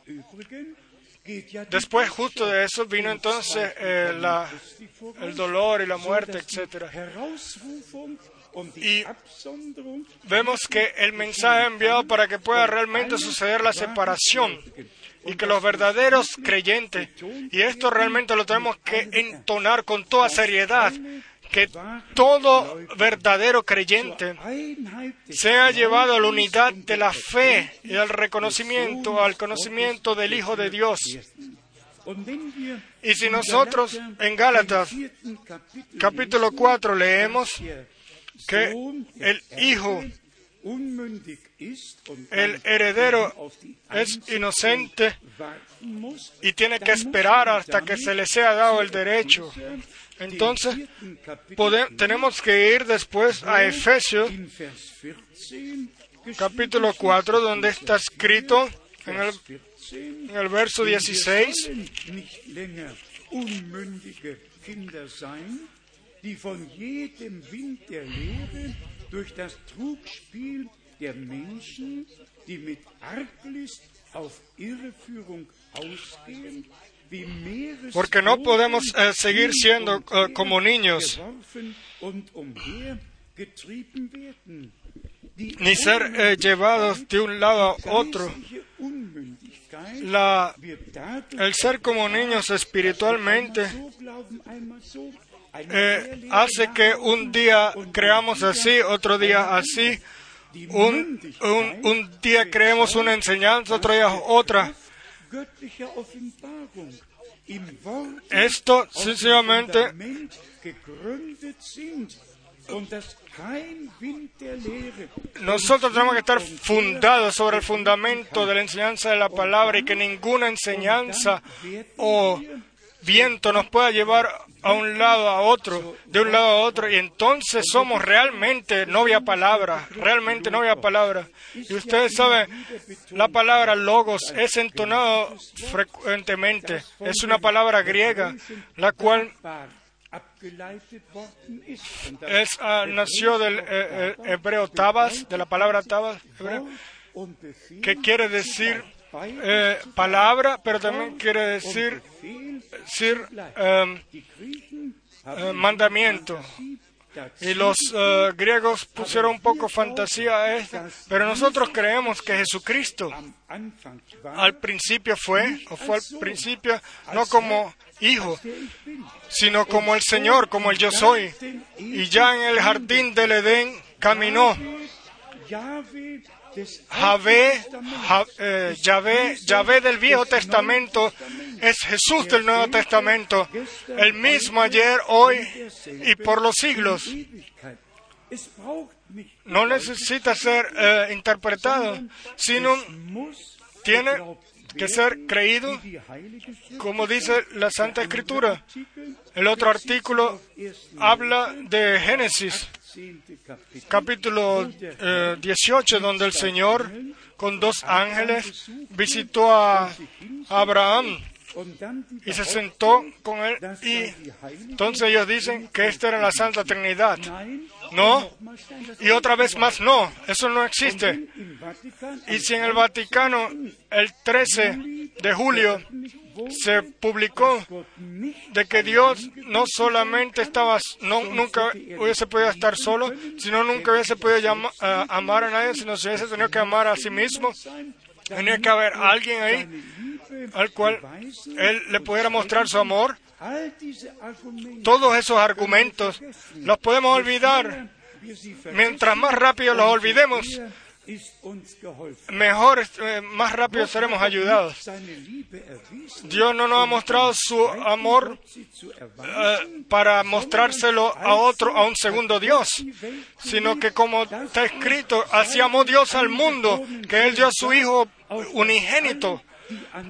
Después, justo de eso, vino entonces eh, el dolor y la muerte, etc. Y Vemos que el mensaje enviado para que pueda realmente suceder la separación y que los verdaderos creyentes, y esto realmente lo tenemos que entonar con toda seriedad, que todo verdadero creyente sea llevado a la unidad de la fe y al reconocimiento, al conocimiento del Hijo de Dios. Y si nosotros en Gálatas capítulo 4 leemos que el Hijo, el heredero, es inocente y tiene que esperar hasta que se le sea dado el derecho. Entonces, tenemos que ir después a Efesios in Vers 14 capítulo 4, donde está escrito en el, 14 en el verso 16, porque no podemos eh, seguir siendo eh, como niños, ni ser eh, llevados de un lado a otro. el ser como niños espiritualmente hace que un día creamos así, otro día así, un, un día creemos una enseñanza, otro día otra. Esto sencillamente nosotros tenemos que estar fundados sobre el fundamento de la enseñanza de la palabra y que ninguna enseñanza o viento nos pueda llevar a un lado a otro, de un lado a otro, y entonces somos realmente novia palabra, realmente novia palabra. Y ustedes saben, la palabra logos es entonado frecuentemente, es una palabra griega, la cual es, ah, nació del eh, eh, hebreo tabas, de la palabra tabas, que quiere decir eh, palabra, pero también quiere decir, em, eh, mandamiento. Y los eh, griegos pusieron un poco fantasía a esto, pero nosotros creemos que Jesucristo al principio fue, o fue al principio, no como hijo, sino como el Señor, como el yo soy. Y ya en el jardín del Edén caminó. Javé, Alten Testaments Ja- eh, Yahvé, Yahvé del Viejo Testamento es Jesús del Nuevo Testamento, el mismo ayer, hoy y por los siglos. No necesita ser eh, interpretado, sino tiene que ser creído, como dice la Santa Escritura. El otro artículo habla de Génesis, 10. Kapitel. Capítulo eh, 18, donde el Señor con dos ángeles visitó a Abraham y se sentó con él y entonces ellos dicen que esta era la Santa Trinidad. No, y otra vez más no, eso no existe. Y si en el Vaticano el 13 de julio se publicó de que Dios no solamente estaba, no, nunca hubiese podido estar solo, sino nunca hubiese podido llama- eh, amar a nadie, sino se hubiese tenido que amar a sí mismo. Tenía que haber alguien ahí al cual Él le pudiera mostrar su amor. Todos esos argumentos los podemos olvidar. Mientras más rápido los olvidemos, mejor, eh, más rápido seremos ayudados. Seine Liebe erwiesen, Dios no nos ha mostrado su amor eh, para mostrárselo a otro, a un segundo Dios, sino que como está escrito, así amó Dios al mundo, que Él dio a su Hijo unigénito,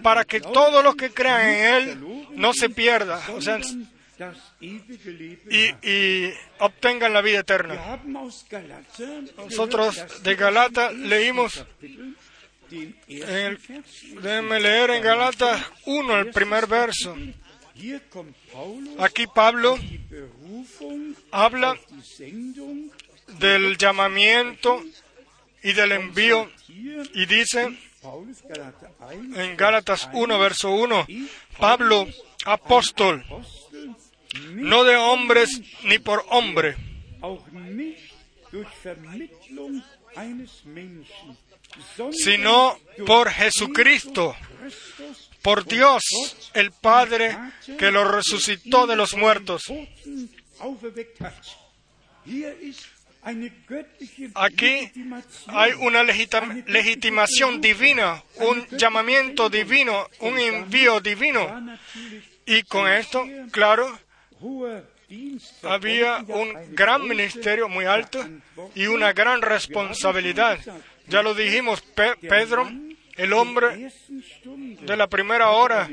para que todos los que crean en Él no se pierdan, o sea, y, y obtengan la vida eterna. Nosotros de Galata leímos, el, déjenme leer en Galatas 1, el primer verso. Aquí Pablo habla del llamamiento y del envío. Y dice Paulus Galater 1 en Gálatas 1, verso 1, Pablo, apóstol, no de hombres ni por hombre, sino por Jesucristo, por Dios, el Padre que lo resucitó de los muertos. Aquí hay una legitimación divina, un llamamiento divino, un envío divino. Y con esto, claro, había un gran ministerio muy alto y una gran responsabilidad. Ya lo dijimos, Pe- Pedro, el hombre de la primera hora,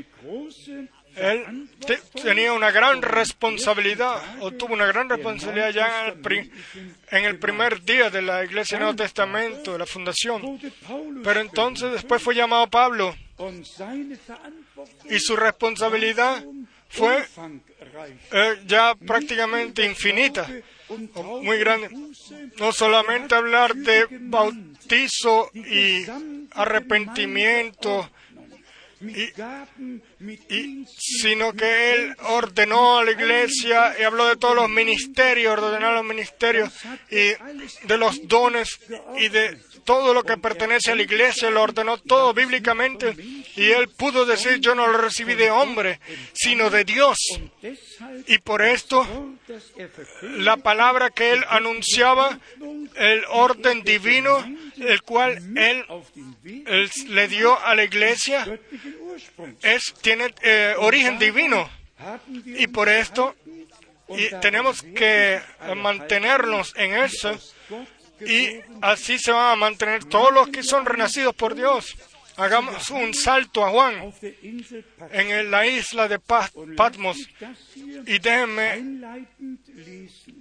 él te- tenía una gran responsabilidad, o tuvo una gran responsabilidad ya en el, en el primer día de la Iglesia del Nuevo Testamento, de la fundación. Pero entonces después fue llamado Pablo y su responsabilidad fue eh, ya prácticamente infinita, muy grande. No solamente hablar de bautizo y arrepentimiento, mit y- sino que él ordenó a la iglesia y habló de todos los ministerios, ordenó los ministerios y de los dones y de todo lo que pertenece a la iglesia, lo ordenó todo bíblicamente y él pudo decir yo no lo recibí de hombre, sino de Dios. Y por esto la palabra que él anunciaba el orden divino, el cual Él, le dio a la iglesia, es, tiene eh, origen divino. Y por esto y tenemos que mantenernos en eso y así se van a mantener todos los que son renacidos por Dios. Hagamos un salto a Juan en la isla de Patmos y déjenme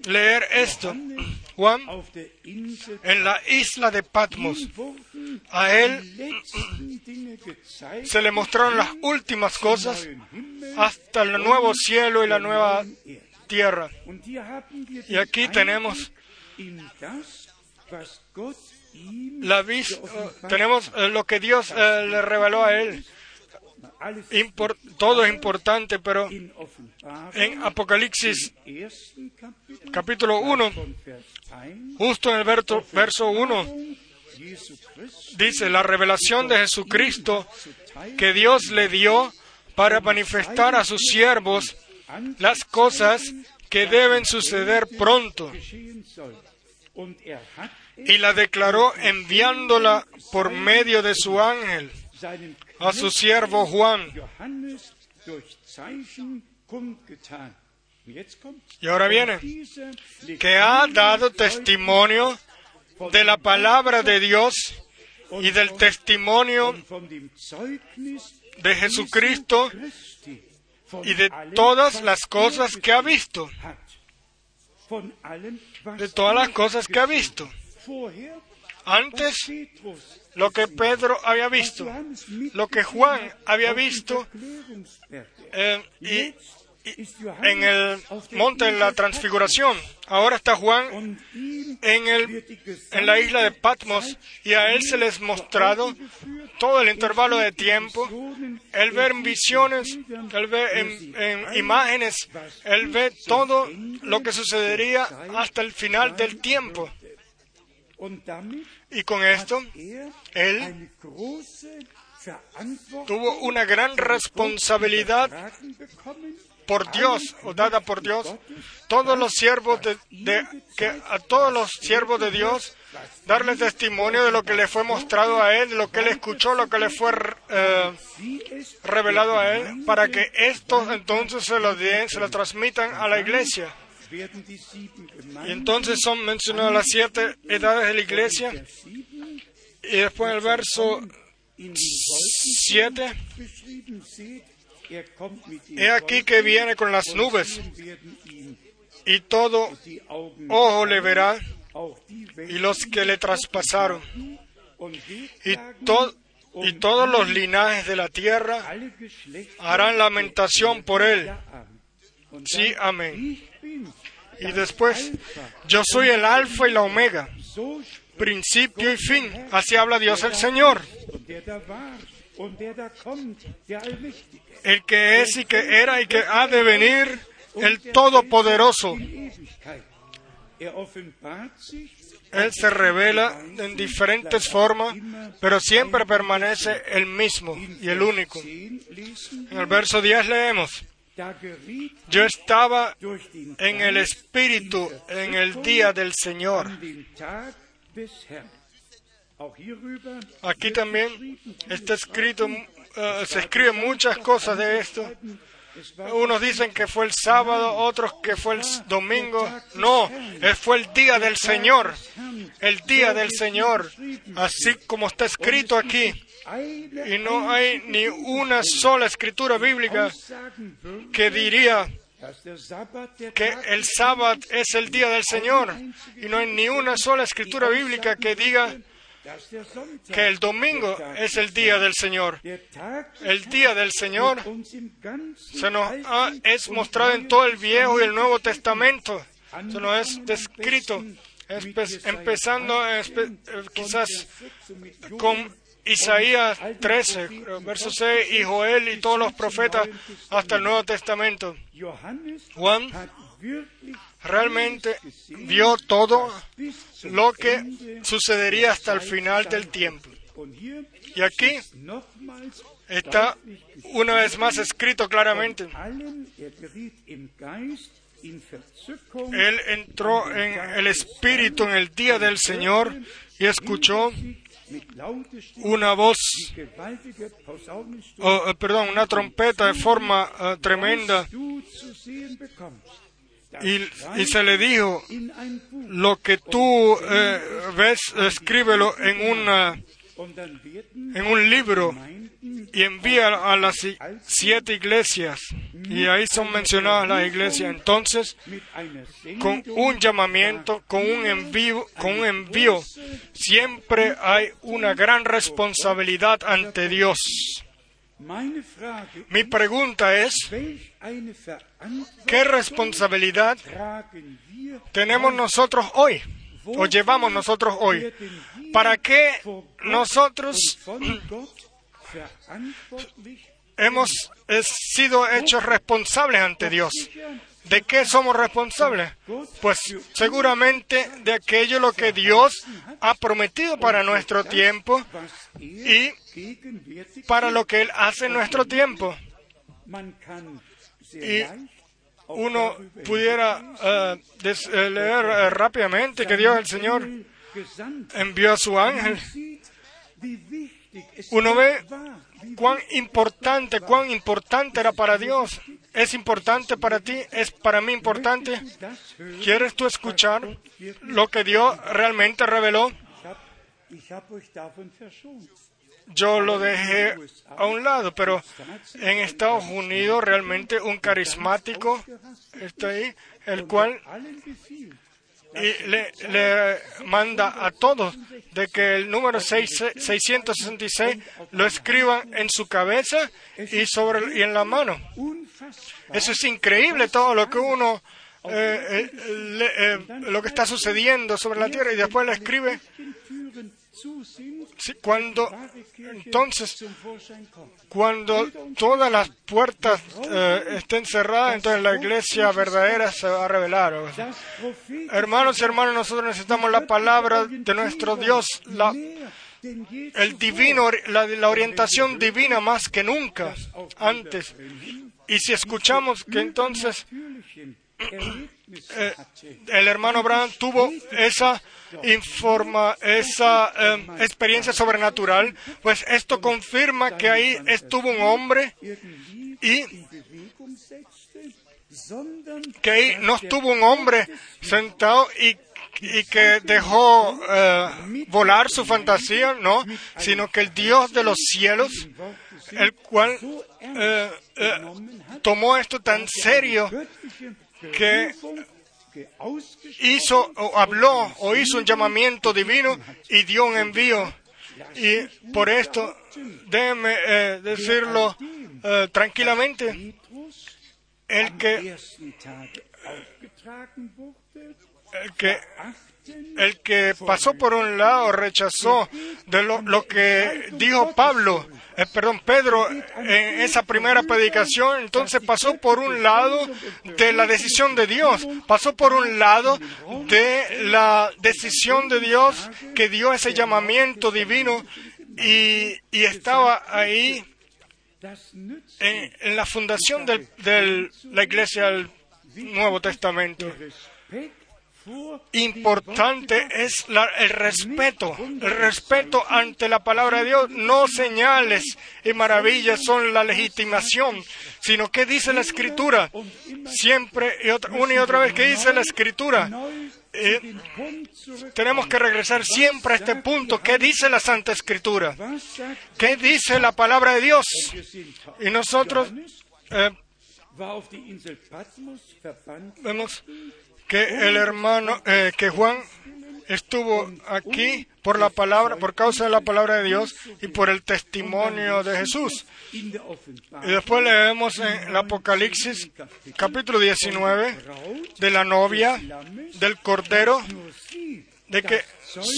leer esto. Juan, en la isla de Patmos, a él se le mostraron las últimas cosas hasta el nuevo cielo y la nueva tierra. Y aquí tenemos La vis- eh, tenemos eh, lo que Dios eh, le reveló a él. todo es importante, pero en Apocalipsis capítulo 1, von Vers 1, justo en el verso, verso 1, Jesu Christus dice la revelación de Jesucristo que Dios le dio para manifestar a sus siervos las cosas que deben suceder pronto er y la declaró enviándola por medio de su ángel a su siervo Juan. Y ahora viene, que ha dado testimonio de la palabra de Dios y del testimonio de Jesucristo y de allem, todas las er cosas que ha visto, de todas las er cosas que ha visto. Antes, lo que Pedro había visto, lo que Juan había visto eh, y en el monte de la transfiguración. Ahora está Juan en, el, en la isla de Patmos y a él se les mostrado todo el intervalo de tiempo. Él ve en visiones, él ve en, en imágenes, él ve todo lo que sucedería hasta el final del tiempo. Y con esto, er él tuvo una gran responsabilidad por Dios o dada por Dios. Todos los siervos de, de- que a todos los siervos de Dios darle testimonio de lo que le fue mostrado a él, de lo que él escuchó, lo que le fue eh, revelado a él, para que estos entonces se lo den, se lo transmitan a la iglesia. Entonces son mencionadas las siete edades de la iglesia. Y después en el verso in den Wolken 7, beschrieben seht, er kommt mit den he aquí que viene con las nubes, y todo ojo le verá, y los que le traspasaron, y, to- y todos los linajes de la tierra harán lamentación por él. Sí, amén. Y después, yo soy el alfa y la omega, principio y fin. Así habla Dios el Señor, el que es y que era y que ha de venir, el Todopoderoso. Er Él se revela en diferentes formas, pero siempre permanece el mismo y el único. 10 lesen, En el verso 10 leemos, yo estaba en el Espíritu en el día del Señor. Aquí también está escrito, eh, se escriben muchas cosas de esto. Unos dicen que fue el sábado, otros que fue el domingo. No, fue el día del Señor. El día del Señor, así como está escrito aquí. Y no hay ni una sola escritura bíblica que diría que el sábado es el día del Señor. Y no hay ni una sola escritura bíblica que diga que el domingo es el día del Señor. El día del Señor se nos ha- es mostrado en todo el Viejo y el Nuevo Testament Testamento. Se nos es descrito, empezando eh, quizás con Isaías 13, creo, verso 6, y Joel y todos los profetas hasta el Nuevo Testamento. Juan realmente vio todo lo que sucedería hasta el final del tiempo. Y aquí está una vez más escrito claramente. Él entró en el Espíritu en el día del Señor y escuchó una voz, oh, eh, perdón, una trompeta de forma eh, tremenda. Y, se le dijo, lo que tú eh, ves, escríbelo en, una, en un libro y envía a las si- siete iglesias. Y ahí son mencionadas las iglesias. Entonces, con un llamamiento, con un envío, con un envío, siempre hay una gran responsabilidad ante Dios. Mi pregunta es, ¿qué responsabilidad tenemos nosotros hoy? ¿O llevamos nosotros hoy? ¿Para qué nosotros hemos sido hechos responsables ante Dios? ¿De qué somos responsables? Pues seguramente de aquello lo que Dios ha prometido para nuestro tiempo y para lo que Él hace en nuestro tiempo. Y Uno pudiera eh, eh, leer eh, rápidamente que Dios el Señor envió a su ángel. Uno ve cuán importante, cuán importante era para Dios. Es importante para ti, es para mí importante. ¿Quieres tú escuchar lo que Dios realmente reveló? Yo lo dejé a un lado, pero en Estados Unidos realmente un carismático está ahí, el cual y le, manda a todos de que el número seis- 666 lo escriban en su cabeza y sobre y en la mano. Eso es increíble todo lo que uno eh, eh, le- eh, lo que está sucediendo sobre la tierra y después le escribe Cuando entonces cuando todas las puertas eh, estén cerradas entonces la iglesia verdadera se va a revelar. Hermanos y hermanas nosotros necesitamos la palabra de nuestro Dios la, el divino la, orientación divina más que nunca antes. Y si escuchamos que entonces eh, el hermano Abraham tuvo esa informa, esa eh, experiencia sobrenatural, pues esto confirma que ahí estuvo un hombre y que ahí no estuvo un hombre sentado y, y que dejó eh, volar su fantasía, no, sino que el Dios de los cielos, el cual eh, eh, tomó esto tan serio que hizo o habló o hizo un llamamiento divino y dio un envío. Y por esto, déjeme eh, decirlo eh, tranquilamente, el que, el que, el que pasó por un lado rechazó de lo, lo que dijo Pablo, eh, perdón, Pedro en esa primera predicación, entonces pasó por un lado de la decisión de Dios, pasó por un lado de la decisión de Dios que dio ese llamamiento divino y, y estaba ahí en, la fundación de la iglesia del Nuevo Testamento. Importante es la- el respeto, el respeto ante la palabra de Dios. No señales y maravillas son la legitimación, sino que dice la Escritura. Siempre y otra, una y otra vez que dice la Escritura. Eh, tenemos que regresar siempre a este punto. ¿Qué dice la Santa Escritura? ¿Qué dice la palabra de Dios? Y nosotros eh, vemos que el hermano, eh, que Juan estuvo aquí por la palabra, por causa de la palabra de Dios y por el testimonio de Jesús. Y después leemos en el Apocalipsis capítulo 19 de la novia, del cordero, de que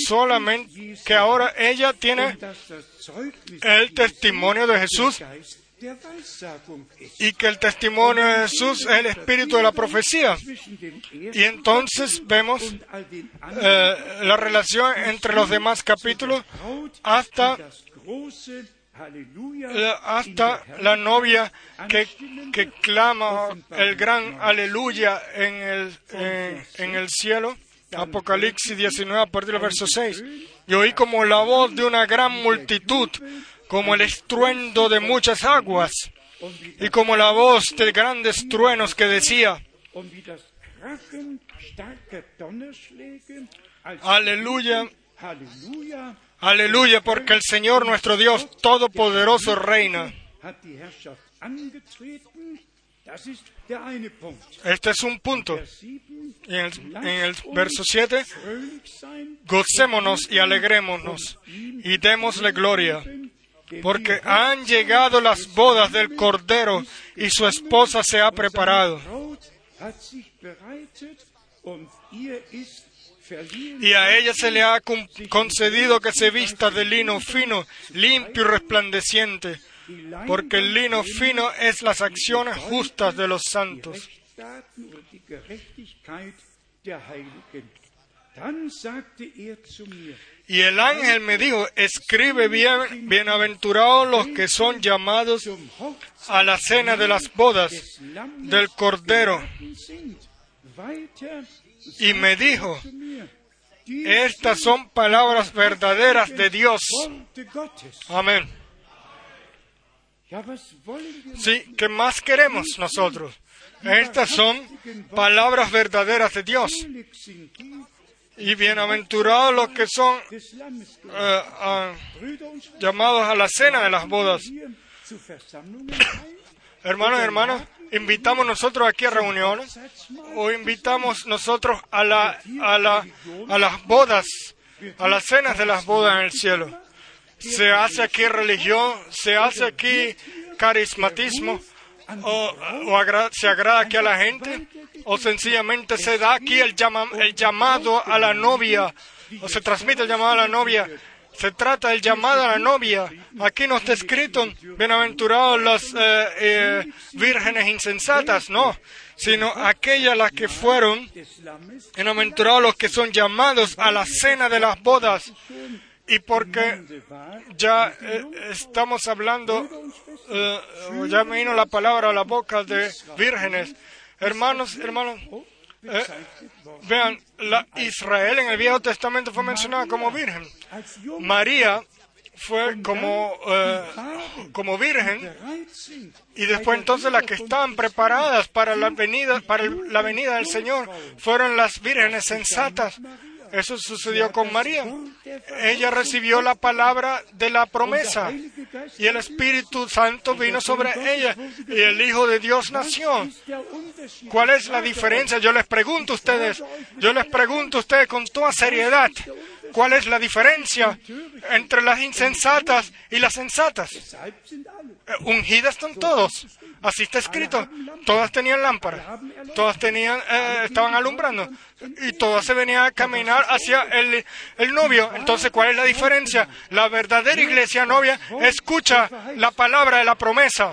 solamente que ahora ella tiene el testimonio de Jesús Y que el testimonio de Jesús es el espíritu de la profecía. Y entonces vemos eh, la relación entre los demás capítulos hasta eh, hasta la novia que, que clama el gran aleluya en el, en el cielo. Apocalipsis 19 a partir del verso 6. Y oí como la voz de una gran multitud, como el estruendo de muchas aguas, y como la voz de grandes truenos que decía, aleluya, aleluya, porque el Señor nuestro Dios Todopoderoso reina. Este es un punto. Vers 7. Y en el, en el verso 7, Fröhlich sein, gocémonos y alegrémonos y démosle gloria, porque han llegado las bodas del Cordero y su esposa se ha preparado. Y a ella se le ha con- concedido que se vista de lino fino, limpio y resplandeciente, porque el lino fino es las acciones justas de los santos. Y el ángel me dijo, escribe bien, bienaventurados los que son llamados a la cena de las bodas del Cordero. Y me dijo, die estas son palabras verdaderas de Dios. Amén. Sí, ¿qué más queremos nosotros? Estas son palabras verdaderas de Dios. Y bienaventurados los que son eh, ah, llamados a la cena de las bodas. Hermanos y hermanas, invitamos nosotros aquí a reuniones o invitamos nosotros a, la, a, la, a las bodas, a las cenas de las bodas en el cielo. Se hace aquí religión, se hace aquí carismatismo, o, se agrada aquí a la gente, o sencillamente se da aquí el, llama- el llamado a la novia, o se transmite el llamado a la novia. Se trata del llamado a la novia. Aquí no está escrito, bienaventurados las eh, eh, vírgenes insensatas, no, sino aquellas las que fueron, bienaventurados los que son llamados a la cena de las bodas. Y porque ya eh, estamos hablando, eh, ya me vino la palabra a la boca de vírgenes. Hermanos, hermanos, eh, vean, la Israel en el Viejo Testamento fue mencionada como virgen. María fue como, eh, como virgen y después entonces las que estaban preparadas para la venida, para la venida del Señor fueron las vírgenes sensatas. Eso sucedió con María. Ella recibió la palabra de la promesa y el Espíritu Santo vino sobre ella y el Hijo de Dios nació. ¿Cuál es la diferencia? Yo les pregunto a ustedes, yo les pregunto a ustedes con toda seriedad, ¿cuál es la diferencia entre las insensatas y las sensatas? Eh, ungidas están todos. Así está escrito. Todas tenían lámpara. Todas tenían, eh, estaban alumbrando. Y todas se venían a caminar hacia el, el novio. Entonces, ¿cuál es la diferencia? La verdadera iglesia novia escucha la palabra de la promesa.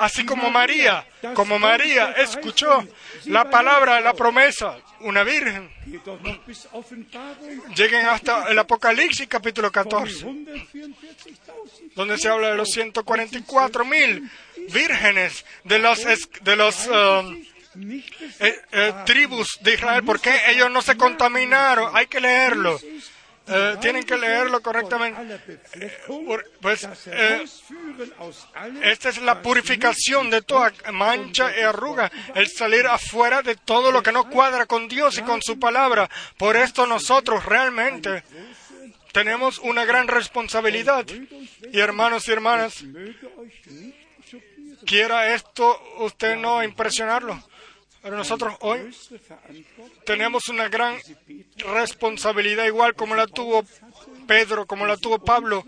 Así como María, como María escuchó la palabra de la promesa, una virgen. Lleguen hasta el Apocalipsis capítulo 14. 144.000. donde se habla de los 144 mil vírgenes de los, de los Nicht eh, eh, tribus de Israel. ¿Por qué ellos no se contaminaron? Hay que leerlo. Eh, tienen que leerlo correctamente. pues eh, esta es la purificación de toda mancha y arruga, el salir afuera de todo lo que no cuadra con Dios y con su palabra. Por esto nosotros realmente tenemos una gran responsabilidad. Y hermanos y hermanas, quiera esto usted no impresionarlo. Pero nosotros hoy tenemos una gran responsabilidad igual como la tuvo Pedro, como la tuvo Pablo,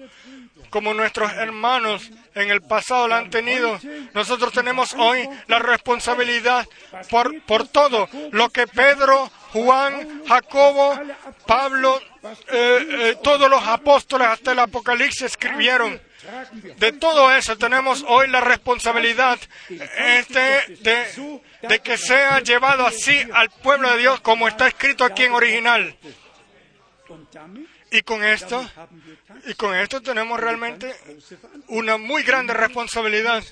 como nuestros hermanos en el pasado la han tenido. Nosotros tenemos hoy la responsabilidad por, por todo lo que Pedro, Juan, Jacobo, Pablo, eh, eh, todos los apóstoles hasta el Apocalipsis escribieron. De todo eso tenemos hoy la responsabilidad este, de, que sea llevado así al pueblo de Dios como está escrito aquí en original. Y con esto, y con esto tenemos realmente una muy grande responsabilidad.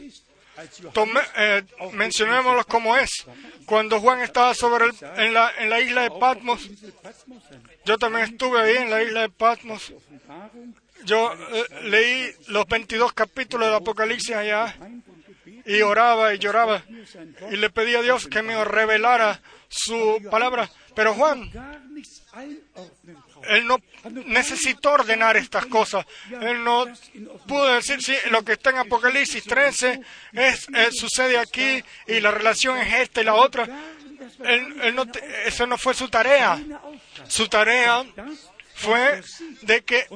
Tome- eh, mencionémoslo como es. Cuando Juan estaba sobre el- en, la, isla de Patmos, yo también estuve ahí en la isla de Patmos. Yo eh, leí los 22 capítulos del Apocalipsis allá y oraba y lloraba y le pedí a Dios que me revelara su palabra. Pero Juan, él no necesitó ordenar estas cosas. Él no pudo decir, sí, lo que está en Apocalipsis 13 es, eh, sucede aquí y la relación es esta y la otra. Él, él no eso no fue su tarea. Su tarea fue de que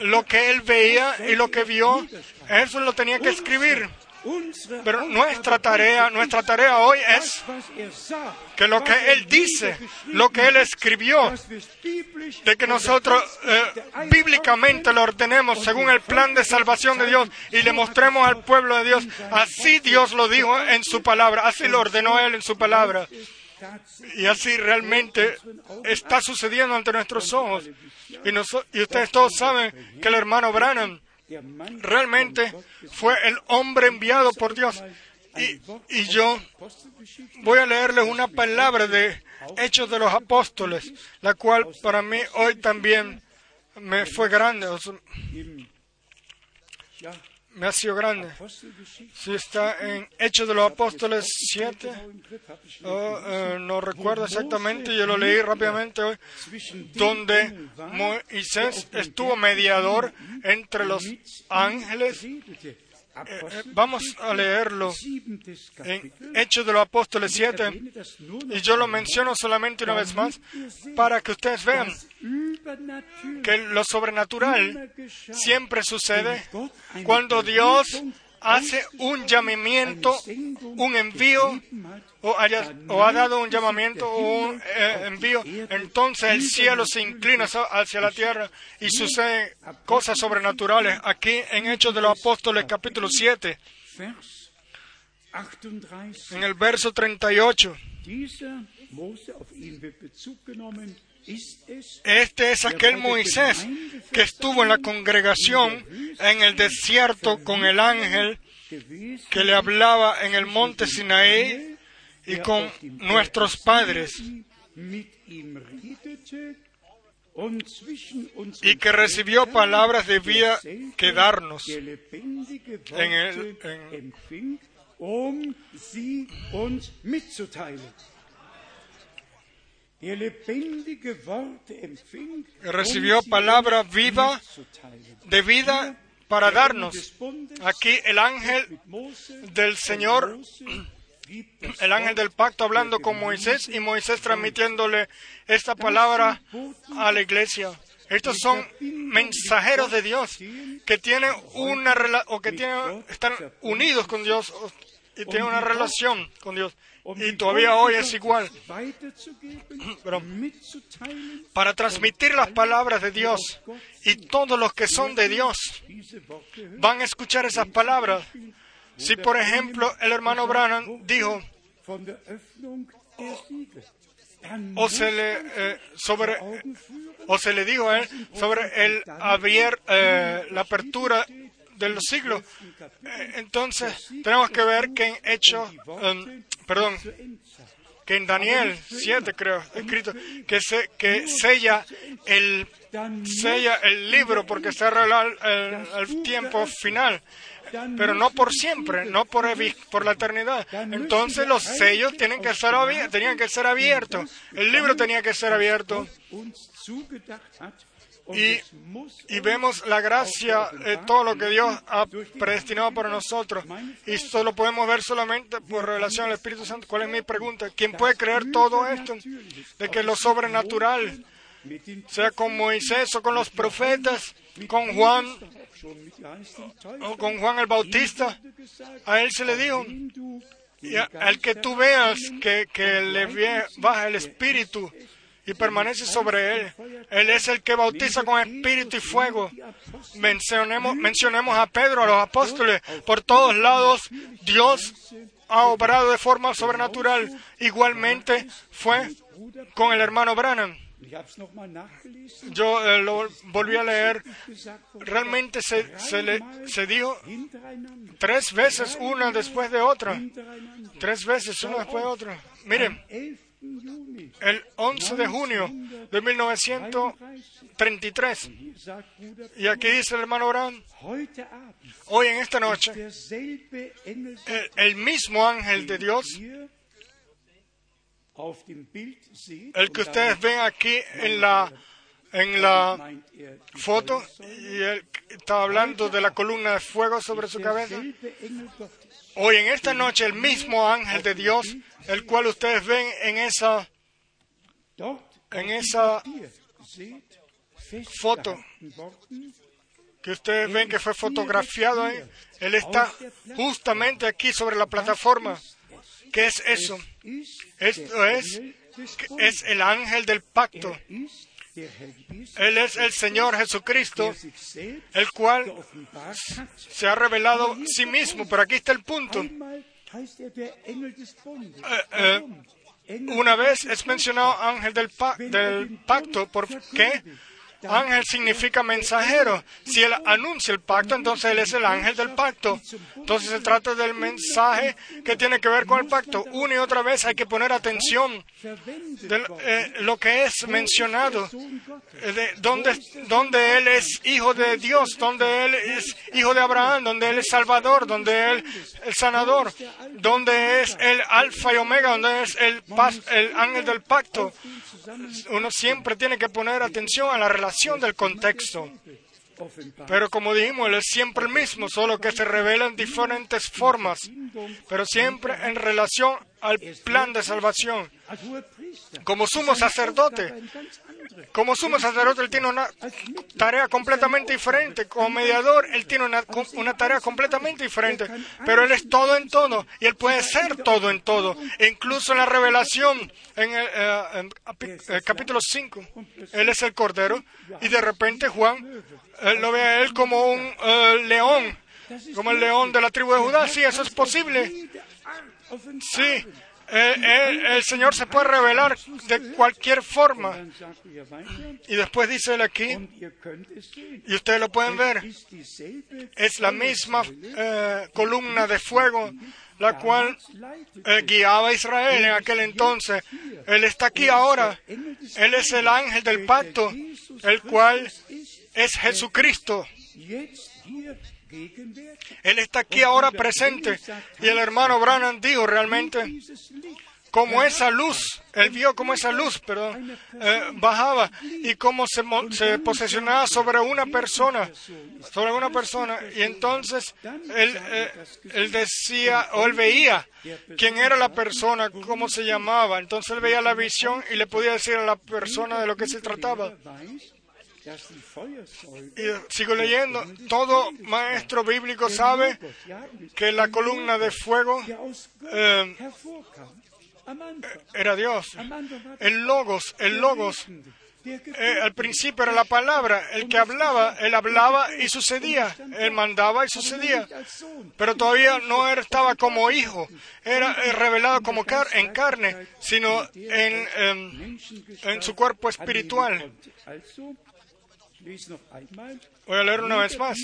lo que él veía y lo que vio, eso lo tenía que escribir. Pero nuestra tarea, nuestra tarea hoy es que lo que él dice, lo que él escribió, de que nosotros eh, bíblicamente lo ordenemos según el plan de salvación de Dios y le mostremos al pueblo de Dios. Así Dios lo dijo en su palabra, así lo ordenó Él en su palabra. Y así realmente está sucediendo ante nuestros ojos. Y, noso- y ustedes todos saben que el hermano Branham realmente fue el hombre enviado por Dios. Y, y yo voy a leerles una palabra de Hechos de los Apóstoles, la cual para mí hoy también me fue grande, me ha sido grande. Si está en Hechos de los Apóstoles 7, genau im Griff, hab ich oh, eh, no recuerdo exactamente, yo lo leí rápidamente hoy, donde Moisés estuvo mediador entre los ángeles. Vamos a leerlo en. Hechos de los Apóstoles Ich 7. erwähne das nur noch Y yo lo menciono solamente una vez más para que ustedes vean que lo sobrenatural siempre sucede cuando Dios hace un llamamiento, un envío o, ha dado un llamamiento o un eh, envío, entonces el cielo se inclina hacia la tierra y suceden cosas sobrenaturales. Aquí en Hechos de los Apóstoles capítulo 7, Vers 38. en el verso 38, Este es aquel Moisés que estuvo en la congregación en el desierto con el ángel que le hablaba en el monte Sinaí y con nuestros padres y que recibió palabras de vida que darnos. En el- en- Recibió palabra viva de vida para darnos. Aquí el ángel del Señor, el ángel del pacto hablando con Moisés y Moisés transmitiéndole esta palabra a la iglesia. Estos son mensajeros de Dios que tienen una o que tienen, están unidos con Dios y tienen una relación con Dios. Y todavía hoy es igual. Pero- Para transmitir las palabras de Dios. Y todos los que son de Dios van a escuchar esas palabras. Si, por ejemplo, el hermano Branham dijo, o se le, eh, sobre, o se le dijo a él sobre el abier, eh, la apertura de los siglos. Eh, entonces, tenemos que ver que en Hechos, em, perdón, que en Daniel 7, creo, escrito, que, se, que sella el, sella el libro porque se el- el tiempo final. Pero no por siempre, no por, por la eternidad. Entonces los sellos tienen que ser tenían que ser abiertos. El libro tenía que ser abierto. Y, y vemos la gracia, eh, todo lo que Dios ha predestinado para nosotros. Y esto lo podemos ver solamente por relación al Espíritu Santo. ¿Cuál es mi pregunta? ¿Quién puede creer todo esto? De que lo sobrenatural, sea con Moisés o con los profetas, con Juan o con Juan el Bautista, a él se le dijo, al que tú veas que, que le baja el Espíritu y permanece sobre él, él es el que bautiza con Espíritu y fuego. Mencionemos, mencionemos a Pedro, a los apóstoles, por todos lados Dios ha obrado de forma sobrenatural. Igualmente fue con el hermano Branham. Yo eh, lo volví a leer. Realmente se, se, le, se dijo tres veces una después de otra. Tres veces una después de otra. Miren, 11. Juni. El 11 de junio de 1933. Hier sagt Bruder, Y aquí dice el hermano Brown, hoy en esta noche, el, mismo ángel de Dios, el que ustedes ven aquí en la, en la foto, y él está hablando de la columna de fuego sobre su cabeza. Hoy en esta noche el mismo ángel de Dios, el cual ustedes ven en esa En esa Foto. que ustedes ven que fue fotografiado ahí, él está justamente aquí sobre la plataforma. ¿Qué es eso? Esto es, es el ángel del pacto. Él es el Señor Jesucristo, el cual se ha revelado sí mismo. Pero aquí está el punto. Eh, eh, Una vez es mencionado ángel del pacto. ¿Por qué? Ángel significa mensajero. Si él anuncia el pacto, entonces él es el ángel del pacto. Entonces se trata del mensaje que tiene que ver con el pacto. Una y otra vez hay que poner atención de worden. eh, lo que es mencionado. Eh, de donde, Él es hijo de Dios, donde Él es hijo de Abraham, donde Él es Salvador, donde Él es el sanador, donde es el alfa y omega, donde es el ángel del pacto. Uno siempre tiene que poner atención a la relación del contexto. Pero como dijimos, Él es siempre el mismo, solo que se revela en diferentes formas, pero siempre en relación al plan de salvación. Como sumo sacerdote. Como sumo sacerdote, él tiene una tarea completamente diferente. Como mediador, él tiene una, una tarea completamente diferente. Pero él es todo en todo. Y él puede ser todo en todo. E incluso en la revelación, en el eh, en eh, capítulo 5, él es el cordero. Y de repente Juan lo ve a él como un eh, león. Como el león de la tribu de Judá. Sí, eso es posible. Sí. Eh, él- el Señor se puede revelar de cualquier forma. Y después dice él aquí, y ustedes lo pueden ver, es la misma eh, columna de fuego la cual eh, guiaba a Israel en aquel entonces. Él está aquí ahora. Él es el ángel del pacto, el cual es Jesucristo. Él está aquí ahora presente. Y el hermano Branham dijo realmente como esa luz, él vio como esa luz, perdón, eh, bajaba y cómo se, se posesionaba sobre una persona, sobre una persona. Y entonces él, eh, él decía, o él veía quién era la persona, cómo se llamaba. Entonces él veía la visión y le podía decir a la persona de lo que se trataba. Y sigo leyendo, todo maestro bíblico sabe que la columna de fuego eh, era Dios. El logos, el logos. Eh, al principio era la palabra, el que hablaba, él hablaba y sucedía, él mandaba y sucedía, pero todavía no estaba como hijo, era eh, revelado como car- en carne, sino en, em, en su cuerpo espiritual. Voy a leer una vez más.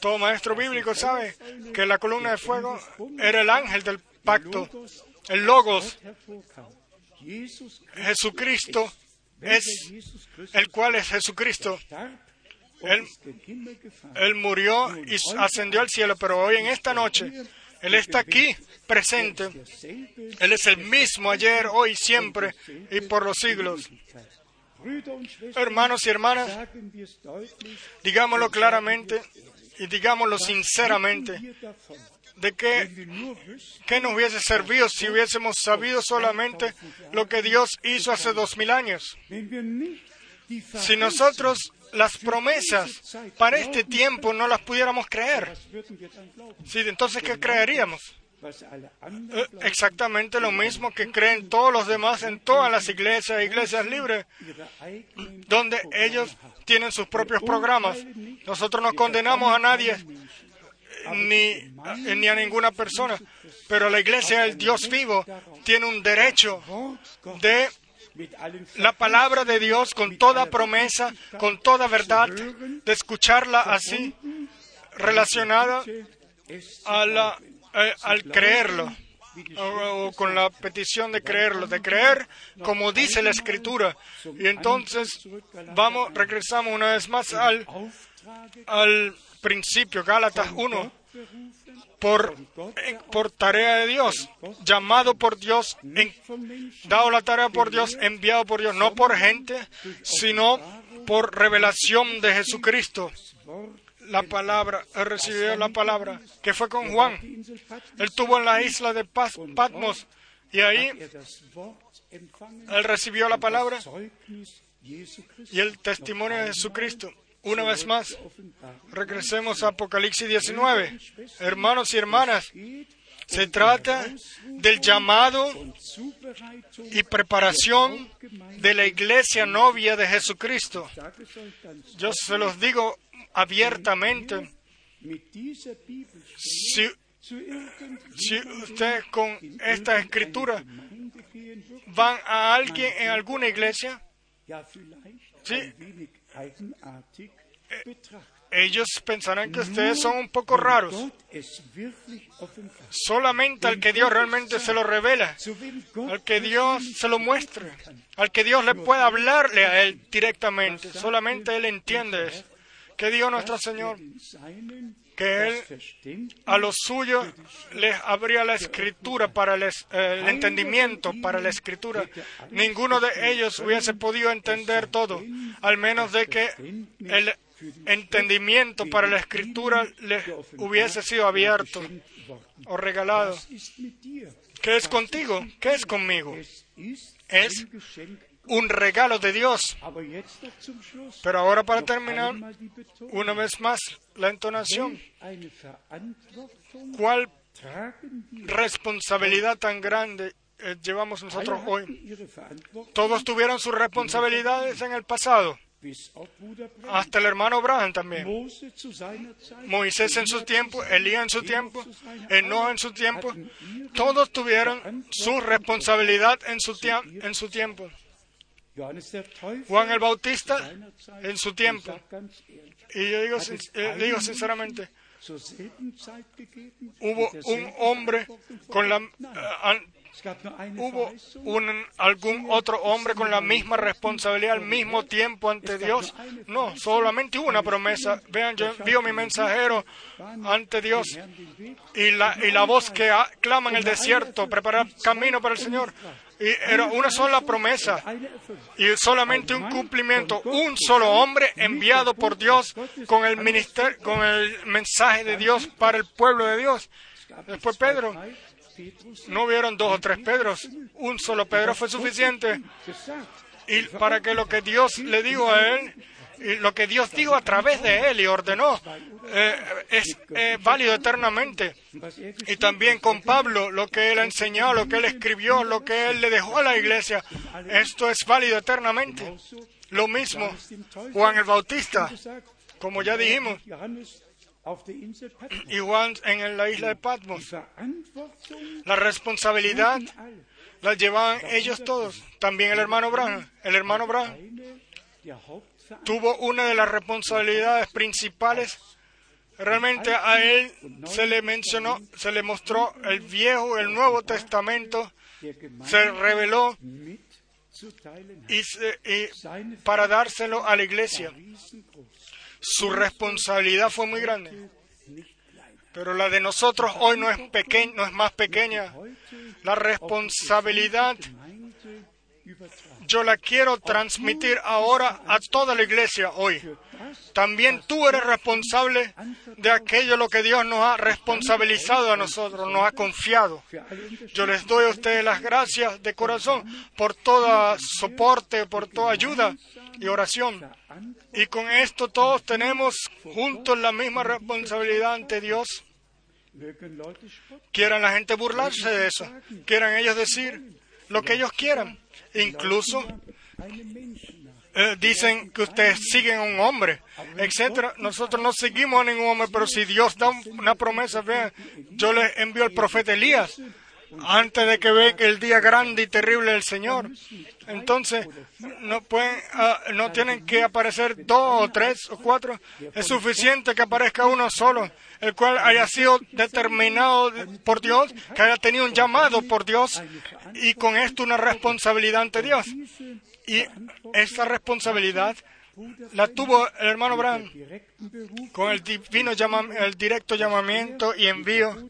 Todo maestro bíblico sabe que la columna de fuego era el ángel del pacto, el logos, Jesucristo es el cual es Jesucristo. Él-. Él murió y ascendió al cielo, pero hoy en esta noche, Él está aquí presente. Él es el mismo ayer, hoy, siempre y por los siglos. Hermanos y hermanas, digámoslo claramente y digámoslo sinceramente, de que, que nos hubiese servido si hubiésemos sabido solamente lo que Dios hizo hace dos mil años. Si nosotros las promesas para este tiempo no las pudiéramos creer, sí, entonces ¿qué creeríamos? Eh, exactamente lo mismo que creen todos los demás en todas las iglesias, iglesias libres, donde ellos tienen sus propios programas. Nosotros no condenamos a nadie ni, ni a ninguna persona, pero la iglesia del Dios vivo tiene un derecho de la palabra de Dios con toda promesa, con toda verdad, de escucharla así, relacionada a la- eh, al creerlo, o, o con la petición de creerlo, de creer como dice la Escritura. Y entonces vamos, regresamos una vez más al, al principio, Gálatas 1, por, por tarea de Dios, llamado por Dios, en- dado la tarea por Dios, enviado por Dios, no por gente, sino por revelación de Jesucristo. La palabra, recibió la palabra, que fue con Juan. Él estuvo en la isla de Patmos y ahí él recibió la palabra y el testimonio de Jesucristo. Una vez más, regresemos a Apocalipsis 19. Hermanos y hermanas, se trata del llamado y preparación de la iglesia novia de Jesucristo. Yo se los digo abiertamente, si, si ustedes con esta escritura van a alguien en alguna iglesia, Sí. betrachtet. ellos pensarán que ustedes son un poco raros. Solamente al que Dios realmente se lo revela, al que Dios se lo muestre, al que Dios le pueda hablarle a Él directamente. Solamente Él entiende eso. Que Dios nuestro Señor, que Él a los suyos les abría la escritura para el, es- eh, el entendimiento para la escritura. Ninguno de ellos hubiese podido entender todo, al menos de que el entendimiento para la escritura les hubiese sido abierto o regalado. ¿Qué es contigo? ¿Qué es conmigo? Es Un regalo de Dios. Pero ahora para terminar, una vez más, la entonación. ¿Cuál responsabilidad tan grande eh, llevamos nosotros hoy? Todos tuvieron sus responsabilidades en el pasado, hasta el hermano Abraham también. Moisés en su tiempo, Elías en su tiempo, Enoch en su tiempo, todos tuvieron su responsabilidad en su, en su tiempo. Juan el Bautista en su tiempo. Y yo digo, eh, digo sinceramente, hubo un hombre con la... Eh, hubo un, algún otro hombre con la misma responsabilidad al mismo tiempo ante Dios. No, solamente hubo una promesa. Vean, yo envío mi mensajero ante Dios y la, y la voz que ah, clama en el desierto, preparar camino para el Señor. Y era una sola promesa y solamente un cumplimiento. Un solo hombre enviado por Dios con el, ministerio, con el mensaje de Dios para el pueblo de Dios. Después Pedro. No hubieron dos o tres Pedros, un solo Pedro fue suficiente y para que lo que Dios le dijo a él y lo que Dios dijo a través de él y ordenó eh, es eh, válido eternamente. er Y también con Pablo, lo que él enseñó, lo que él escribió, lo que él le dejó a la iglesia, esto es válido eternamente. Lo mismo Juan el Bautista, como ya dijimos, Juan en la isla de Patmos. La responsabilidad la llevaban ellos todos. También el hermano Branham. El hermano Branham tuvo una de las responsabilidades principales. Realmente a él se le mencionó, se le mostró el Viejo, el Nuevo Testamento, se reveló y, se- y Seine para dárselo a la iglesia. Su responsabilidad fue muy grande. Pero la de nosotros hoy no es pequeña, no es más pequeña. La responsabilidad yo la quiero transmitir ahora a toda la iglesia hoy. También tú eres responsable de aquello lo que Dios nos ha responsabilizado a nosotros, nos ha confiado. Yo les doy a ustedes las gracias de corazón por todo soporte, por toda ayuda y oración. Y con esto todos tenemos juntos la misma responsabilidad ante Dios. Quieran la gente burlarse de eso, quieran ellos decir lo que ellos quieran. Incluso. Eh, dicen que ustedes siguen a un hombre, etcétera. Nosotros no seguimos a ningún hombre, pero si Dios da un- una promesa, vean, yo les envío al profeta Elías. antes de que venga el día grande y terrible del Señor. Entonces, no pueden, ah, no tienen que aparecer dos o tres o cuatro. Es suficiente que aparezca uno solo, el cual haya sido determinado por Dios, que haya tenido un llamado por Dios y con esto una responsabilidad ante Dios. Y esa responsabilidad la tuvo el hermano Brown con el divino llama- el directo llamamiento y envío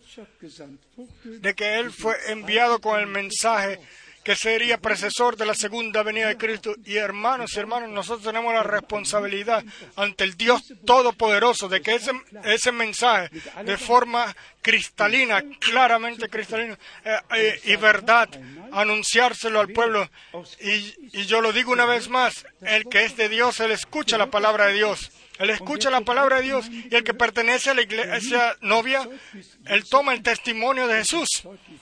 de que él fue enviado con el mensaje que sería precesor de la segunda venida de Cristo. Y hermanos y hermanos, nosotros tenemos la responsabilidad ante el Dios Todopoderoso de que ese, ese mensaje de forma cristalina, claramente cristalina eh, eh, y verdad, anunciárselo al pueblo. Y, y yo lo digo una vez más, el que es de Dios, él escucha la palabra de Dios. Él escucha la palabra de Dios y el que pertenece a la iglesia novia, él toma el testimonio de Jesús.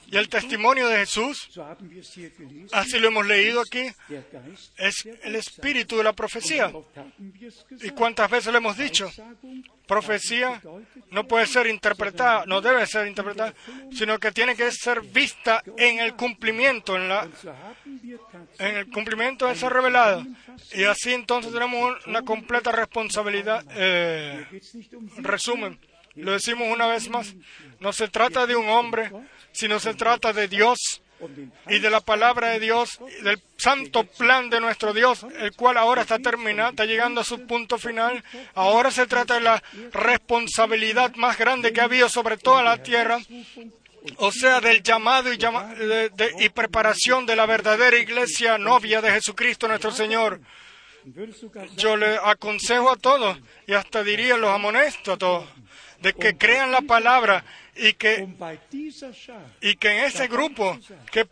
Y el testimonio de Jesús, así lo hemos leído aquí, es el espíritu de la profecía. ¿Y cuántas veces le hemos dicho? Profecía no puede ser interpretada, no debe ser interpretada, sino que tiene que ser vista en el cumplimiento, en la, en el cumplimiento de ser revelado. Y así entonces tenemos un- una completa responsabilidad. eh, um resumen, lo decimos una vez más, no se trata de un hombre, sino se trata de Dios y de la palabra de Dios, del santo plan de nuestro Dios, el cual ahora está terminando, está llegando a su punto final. Ahora se trata de la responsabilidad más grande que ha habido sobre toda la tierra, o sea, del llamado y preparación de la verdadera iglesia novia de Jesucristo nuestro Señor. Yo le aconsejo a todos, y hasta diría los amonesto a todos, de que crean la palabra y que y que en ese grupo que,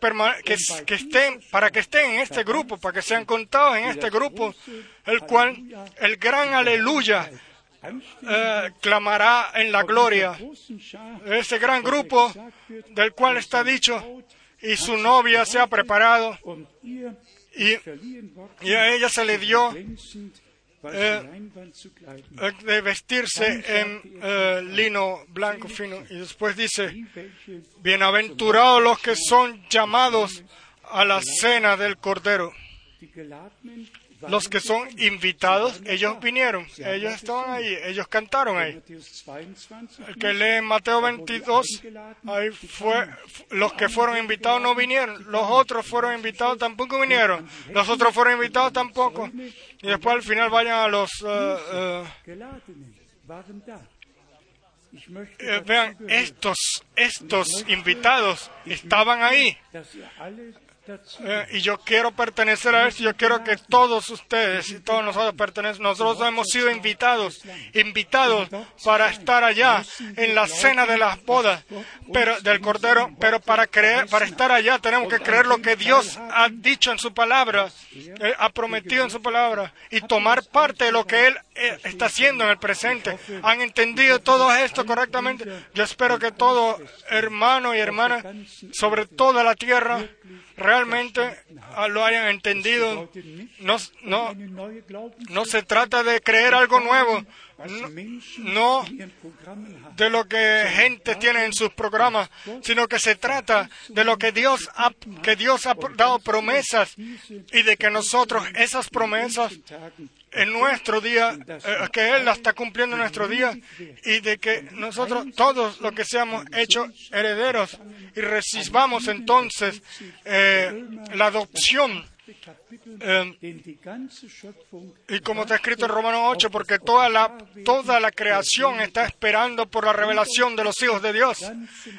que, que para que estén en este grupo para que sean contados en este grupo el cual el gran aleluya eh, clamará en la gloria. Ese gran grupo del cual está dicho y su novia se ha preparado y, a ella se le dio Eh, de vestirse en eh, lino blanco fino. Y después dice bienaventurados los que son llamados a la cena del cordero los que son invitados, ellos vinieron, ellos estaban ahí, ellos cantaron ahí. Matthäus 22, El que lee Mateo 22, ahí fue, los que fueron invitados no vinieron, los otros fueron invitados tampoco vinieron, los otros fueron invitados tampoco. Y después al final vayan a los, dazu vean, estos, estos invitados estaban ahí. Eh, y yo quiero pertenecer a esto, yo quiero que todos ustedes y todos nosotros pertenecen, nosotros hemos sido invitados, invitados para estar allá en la cena de las bodas pero, del Cordero, pero para creer, para estar allá tenemos que creer lo que Dios ha dicho en su palabra, eh, ha prometido en su palabra y tomar parte de lo que Él eh, está haciendo en el presente. ¿Han entendido todo esto correctamente? Yo espero que todo hermano y hermana sobre toda la tierra realmente ah, lo hayan entendido. No, no, no se trata de creer algo nuevo, no, de lo que gente tiene en sus programas, sino que se trata de lo que Dios ha, que Dios ha dado promesas y de que nosotros esas promesas en nuestro día, eh, que Él la está cumpliendo en nuestro día y de que nosotros todos los que seamos hechos herederos y recibamos entonces eh, la adopción. Eh, Schöpfung y como está escrito en Romanos 8, porque toda la, toda la creación está esperando por la revelación de los hijos de Dios.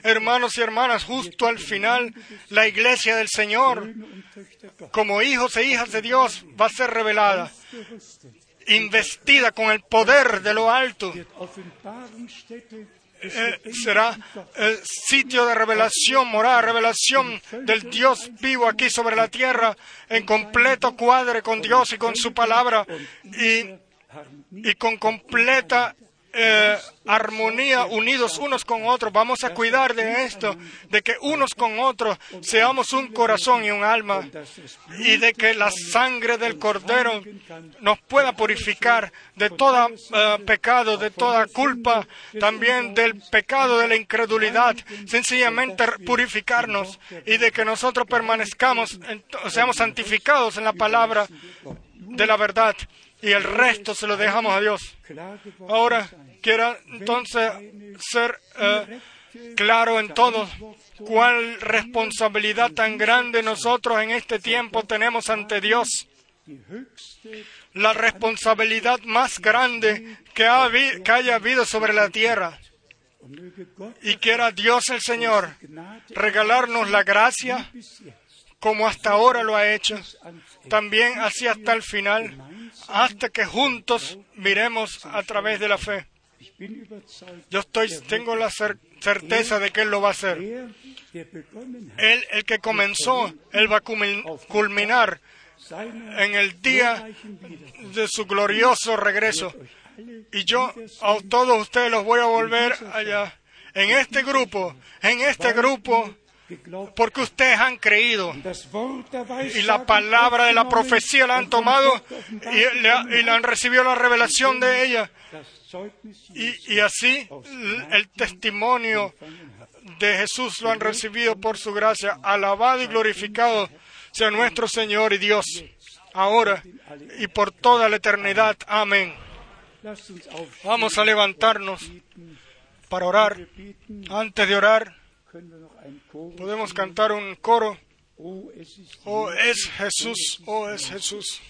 Hermanos y hermanas, justo al final, la iglesia del Señor, como hijos e hijas de Dios, va a ser revelada, investida con el poder de lo alto. Eh, será el sitio de revelación, morada, revelación del Dios vivo aquí sobre la tierra, en completo cuadre con Dios y con su palabra, y, y con completa eh, armonía, unidos unos con otros. Vamos a cuidar de esto, de que unos con otros seamos un corazón y un alma, y de que la sangre del Cordero nos pueda purificar de todo eh, pecado, de toda culpa, también del pecado de la incredulidad, sencillamente purificarnos y de que nosotros permanezcamos, seamos santificados en la palabra de la verdad y el resto se lo dejamos a Dios. Ahora quiero entonces ser eh, claro en todo cuál responsabilidad tan grande nosotros en este tiempo tenemos ante Dios. La responsabilidad más grande que haya habido sobre la tierra. Y quiera Dios el Señor regalarnos la gracia como hasta ahora lo ha hecho, también así hasta el final, hasta que juntos miremos a través de la fe. Yo estoy, tengo la cer- certeza de que Él lo va a hacer. Er, Él, el que comenzó, Él va a culmin- culminar en el día de su glorioso regreso. Y yo a todos ustedes los voy a volver allá. En este grupo, en este grupo. Porque ustedes han creído. Y la palabra de la profecía la han tomado y le han recibido la revelación de ella. Y, así el testimonio de Jesús lo han recibido por su gracia. Alabado y glorificado sea nuestro Señor y Dios, ahora y por toda la eternidad. Amén. Vamos a levantarnos para orar. Antes de orar, podemos cantar un coro. Oh, es Jesús, oh, es Jesús.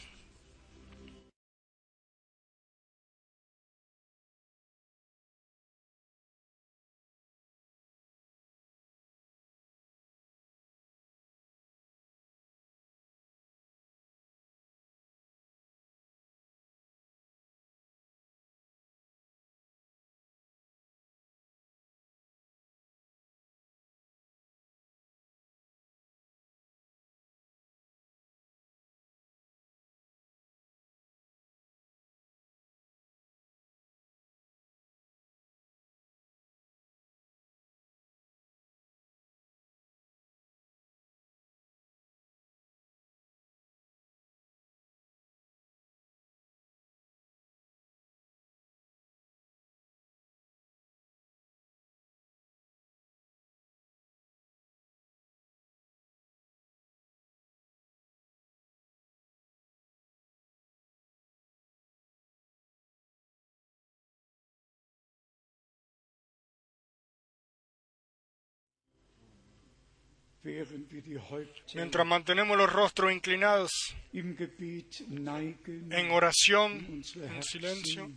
Mientras mantenemos los rostros inclinados en oración, unsere en silencio,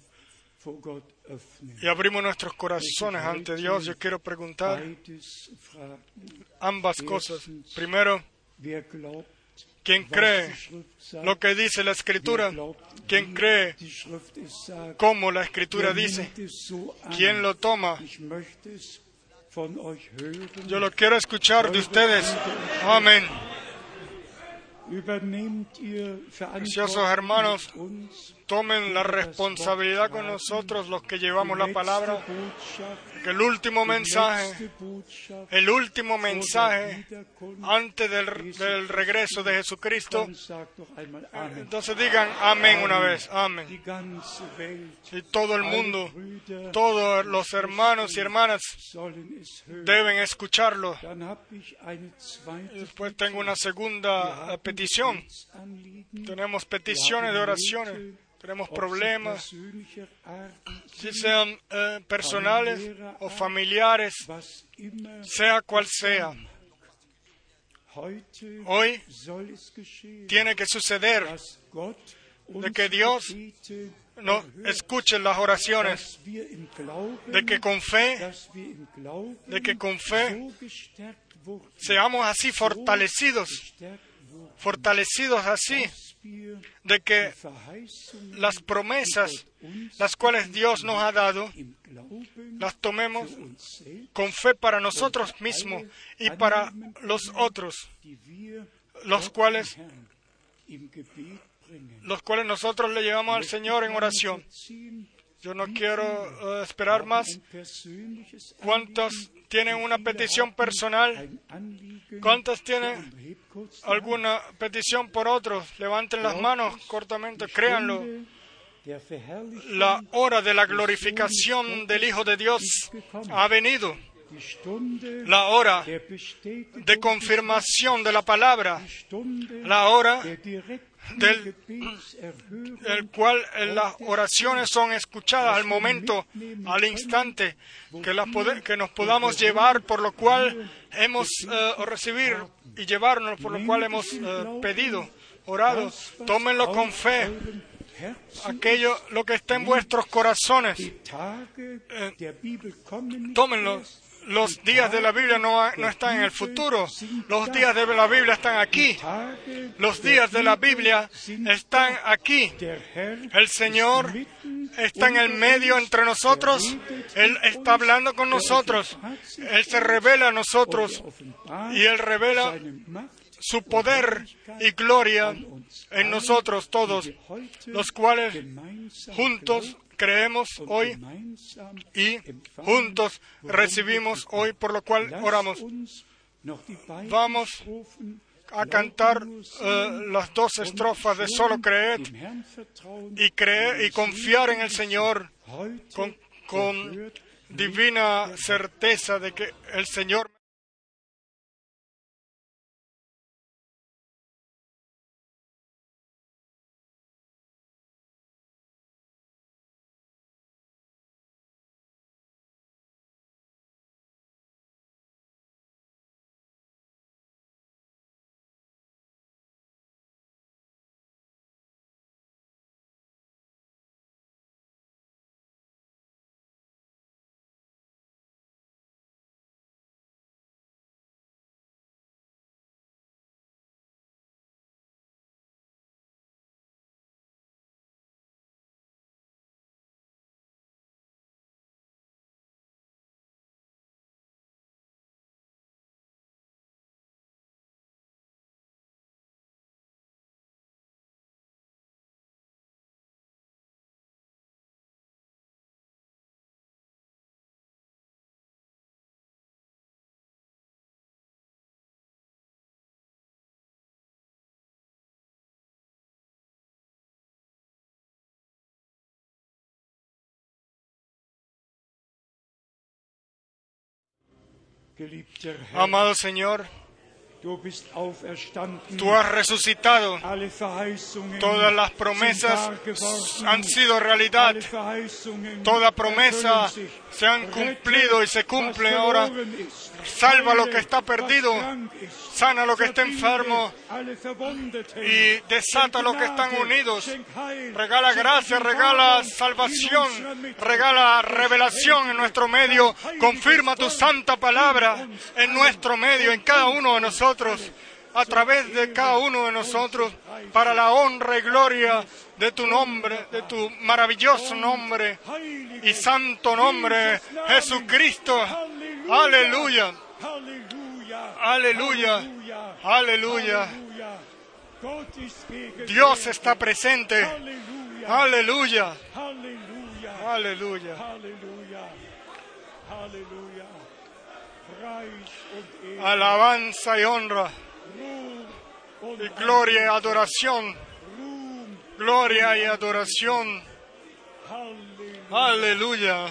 y abrimos nuestros corazones ante Dios, yo quiero preguntar ambas cosas. Primero, Wer glaubt, ¿quién was cree lo que dice la Escritura? Wer glaubt, ¿Quién wie cree cómo la Escritura dice? ¿Quién lo toma? Yo lo quiero escuchar de ustedes. Amén. Preciosos hermanos. Tomen la responsabilidad con nosotros los que llevamos la palabra, que el último mensaje, el último mensaje antes del, regreso de Jesucristo. Entonces digan amén una vez, amén. Y todo el mundo, todos los hermanos y hermanas deben escucharlo. Después tengo una segunda petición. Tenemos peticiones de oraciones, tenemos problemas, si sean eh, personales o familiares, sea cual sea. Hoy tiene que suceder de que Dios no escuchen las oraciones, de que con fe de que con fe seamos así fortalecidos, fortalecidos así, de que las promesas, las cuales Dios nos ha dado, las tomemos con fe para nosotros mismos y para los otros, los cuales, los cuales nosotros le llevamos al Señor en oración. Yo no quiero eh, esperar más. ¿Cuántos tienen una petición personal? ¿Cuántos tienen alguna petición por otros? Levanten las manos cortamente, créanlo. La hora de la glorificación del Hijo de Dios ha venido. La hora de confirmación de la palabra. La hora del- Gebetserhörung, el cual en las oraciones son escuchadas al momento, al instante, que, las que nos podamos llevar, por lo cual hemos eh, o recibir y llevarnos, por lo cual hemos eh, pedido, orado. Tómenlo con fe, aquello, lo que está en vuestros corazones. Tómenlo. Los días de la Biblia no, no están en el futuro, los días de la Biblia están aquí. Los días de la Biblia están aquí. El Señor está en el medio entre nosotros. Él está hablando con nosotros. Él se revela a nosotros y Él revela su poder y gloria en nosotros todos, los cuales juntos creemos hoy y juntos recibimos hoy, por lo cual oramos. Vamos A cantar eh, las dos estrofas de solo creed y creer y confiar en el Señor con, con divina certeza de que el Señor Amado Señor. Tú has resucitado. Todas las promesas han sido realidad. Toda promesa se han cumplido y se cumplen was ahora. Salva lo que está perdido. Sana lo que está enfermo y desata lo que están unidos. Regala gracia, regala salvación, regala revelación en nuestro medio. Confirma tu santa palabra en nuestro medio, en cada uno de nosotros, a través de cada uno de nosotros, para la honra y gloria de tu nombre, de tu maravilloso nombre y santo nombre, Jesucristo. Aleluya, aleluya, aleluya. Dios está presente. Halleluja. Aleluya, Halleluja. aleluya. Alabanza y honra, y gloria y adoración, gloria y adoración. Aleluya,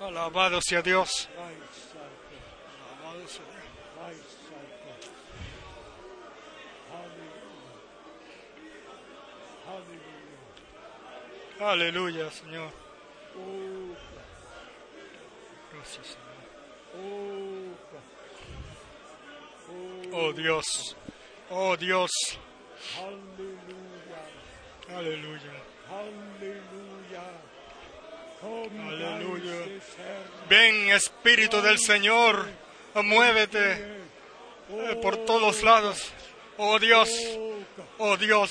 alabado sea Dios. Aleluya, Señor. Oh Gracias, Señor. Oh Dios, oh Dios. Aleluya. Des Herrn. Ven, Espíritu del Señor, muévete por todos lados. Oh Dios, Oh Gott.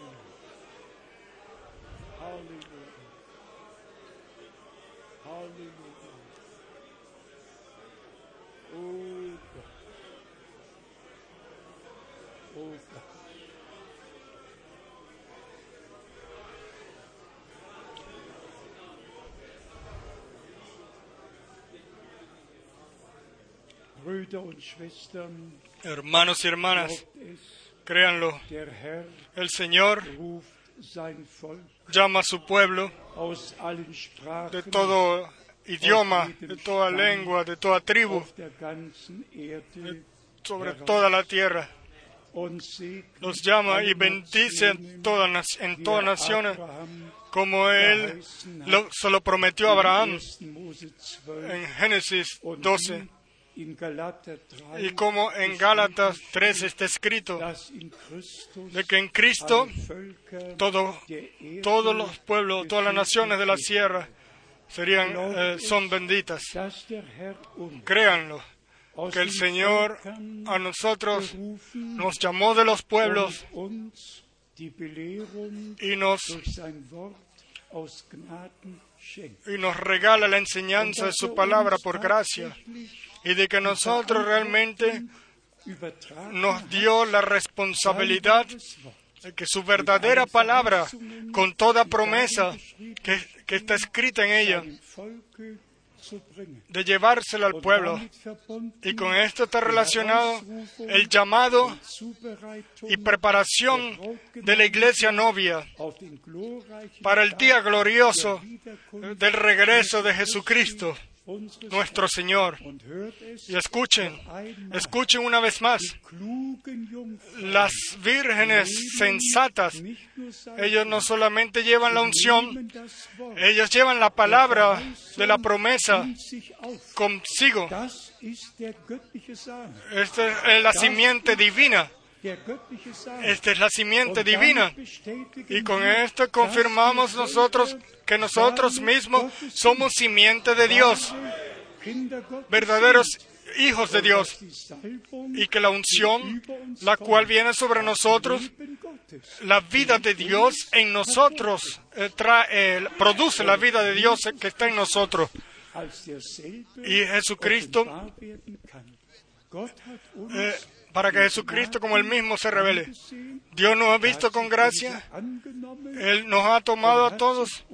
Halleluja. Halleluja. Oh Gott. Oh Gott. Brüder und Schwestern, Hermanos y hermanas, créanlo, el Señor llama a su pueblo de todo idioma, de toda lengua, de toda tribu, sobre toda la tierra. Los llama y bendice en todas, en er naciones, como Él lo- se lo prometió a Abraham in 1. Mose 12 en Génesis und 12, wie in Galater 3 y como en Gálatas 3 está escrito, de que en Cristo todo, todos los pueblos, todas las naciones de la sierra serían, eh, son benditas. Créanlo, que el Señor a nosotros nos llamó de los pueblos y nos, y nos regala la enseñanza de su er palabra por gracia y de que nosotros realmente nos dio la responsabilidad de que su verdadera palabra, con toda promesa que, está escrita en ella, de llevársela al pueblo. Y con esto está relacionado el llamado y preparación de la iglesia novia para el día glorioso del regreso de Jesucristo, nuestro Señor. Y escuchen, escuchen una vez más, las vírgenes sensatas, ellos no solamente llevan la unción, ellos llevan la palabra de la promesa consigo. Esta es la simiente divina, Esta es la simiente divina. Y con esto confirmamos nosotros que nosotros mismos somos simiente de Dios, verdaderos hijos de Dios, y que la unción, la cual viene sobre nosotros, la vida de Dios en nosotros, eh, trae, eh, produce la vida de Dios que está en nosotros. Y Jesucristo, eh, para que Jesucristo como el mismo se revele. Dios nos ha visto con gracia, Él nos ha tomado a todos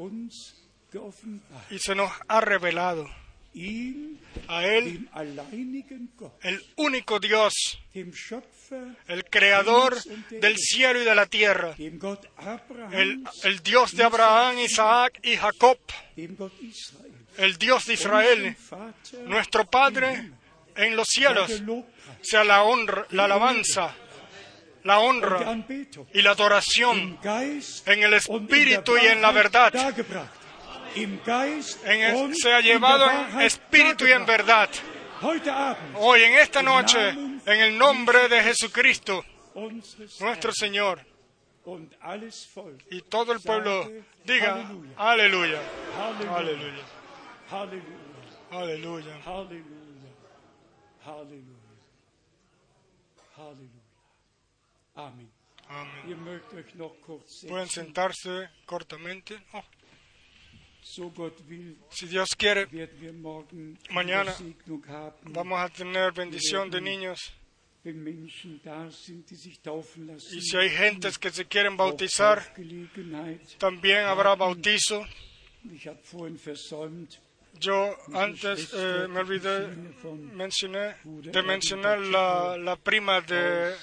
y se nos ha revelado. A Él, el único Dios, el creador del cielo y de la tierra, el, el Dios de Abraham, Isaac y Jacob, el Dios de Israel, nuestro Padre en los cielos, sea la honra, la alabanza, la honra y la adoración en el Espíritu y en la verdad. en el- sea llevado en espíritu y en verdad. Hoy, en esta noche, en el nombre de Jesucristo, nuestro Señor, y todo el pueblo diga, aleluya, Halleluja. aleluya, Halleluja. Aleluya. Amén. Kurz Pueden sentarse cortamente. Oh, si Dios quiere, Mañana vamos a tener bendición de niños. Y si hay gentes que se quieren bautizar, también habrá bautizo. Yo antes eh, me olvidé mencioné, de mencionar la, la prima de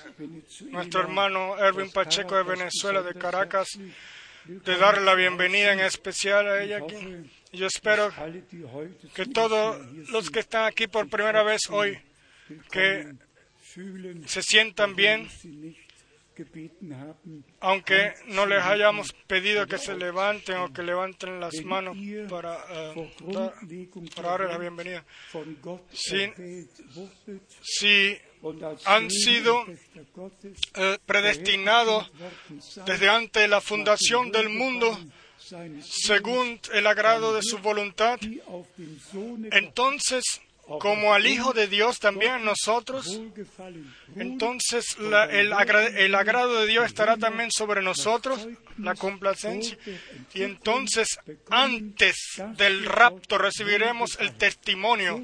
nuestro hermano Erwin Pacheco de Venezuela, de Caracas, de darle la bienvenida en especial a ella aquí. Yo espero que todos los que están aquí por primera vez hoy, que se sientan bien, aunque no les hayamos pedido que se levanten o que levanten las manos para, eh, vor dar- Grundlegung para darle la bienvenida. Si als han sido, eh, predestinados desde antes de la fundación del mundo, según el agrado de su voluntad, entonces como al Hijo de Dios también nosotros, entonces el, agra- el agrado de Dios estará también sobre nosotros, la complacencia, y entonces antes del rapto recibiremos el testimonio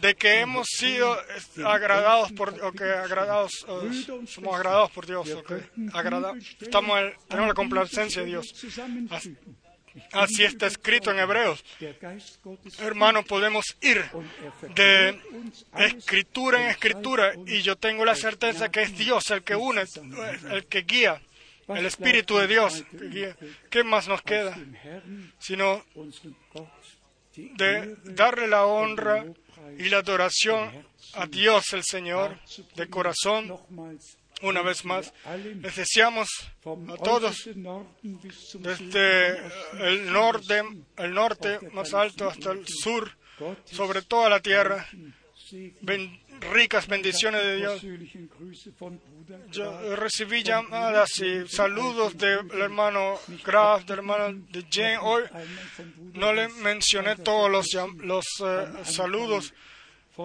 de que hemos sido agradados por, o que agradados, somos agradados por Dios, o que agrada- estamos, en- tenemos la complacencia de Dios. Así está escrito en Hebreos. Hermano, podemos ir de escritura en escritura y yo tengo la certeza que es Dios el que une, el que guía, el Espíritu de Dios que guía. ¿Qué más nos queda? Sino de darle la honra y la adoración a Dios el Señor de corazón. Una vez más, les deseamos a todos desde el norte, el norte más alto hasta el sur, sobre toda la tierra, ben- ricas bendiciones de Dios. Yo recibí llamadas y saludos del hermano Graf, del hermano de Jane. Hoy no le mencioné todos los, los eh, saludos,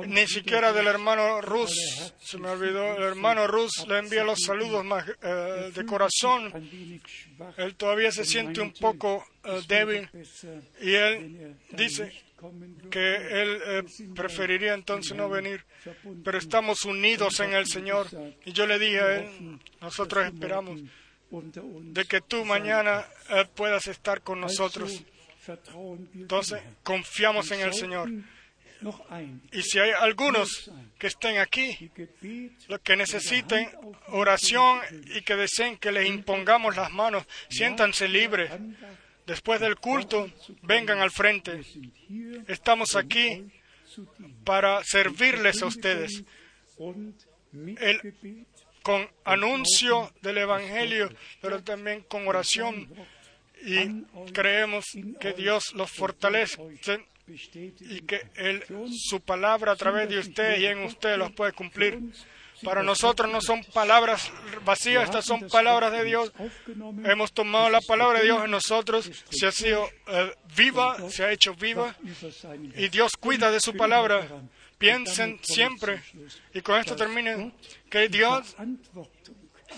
ni siquiera del hermano Rus. Se me olvidó. El hermano Rus le envía los saludos más, eh, de corazón. Él todavía se siente un poco eh, débil y él dice que él eh, preferiría entonces no venir, pero estamos unidos en el Señor. Y yo le dije a él, nosotros esperamos de que tú mañana puedas estar con nosotros. Entonces, confiamos en el Señor. Y si hay algunos que estén aquí, los que necesiten oración y que deseen que les impongamos las manos, siéntanse libres. Después del culto, vengan al frente. Estamos aquí para servirles a ustedes El- con anuncio del Evangelio, pero también con oración. Y creemos que Dios los fortalece y que él, su palabra a través de usted y en usted los puede cumplir. Para nosotros no son palabras vacías, estas son palabras de Dios. Hemos tomado la palabra de Dios en nosotros, se ha sido eh, viva, se ha hecho viva y Dios cuida de su palabra. Piensen siempre, y con esto termine, que Dios,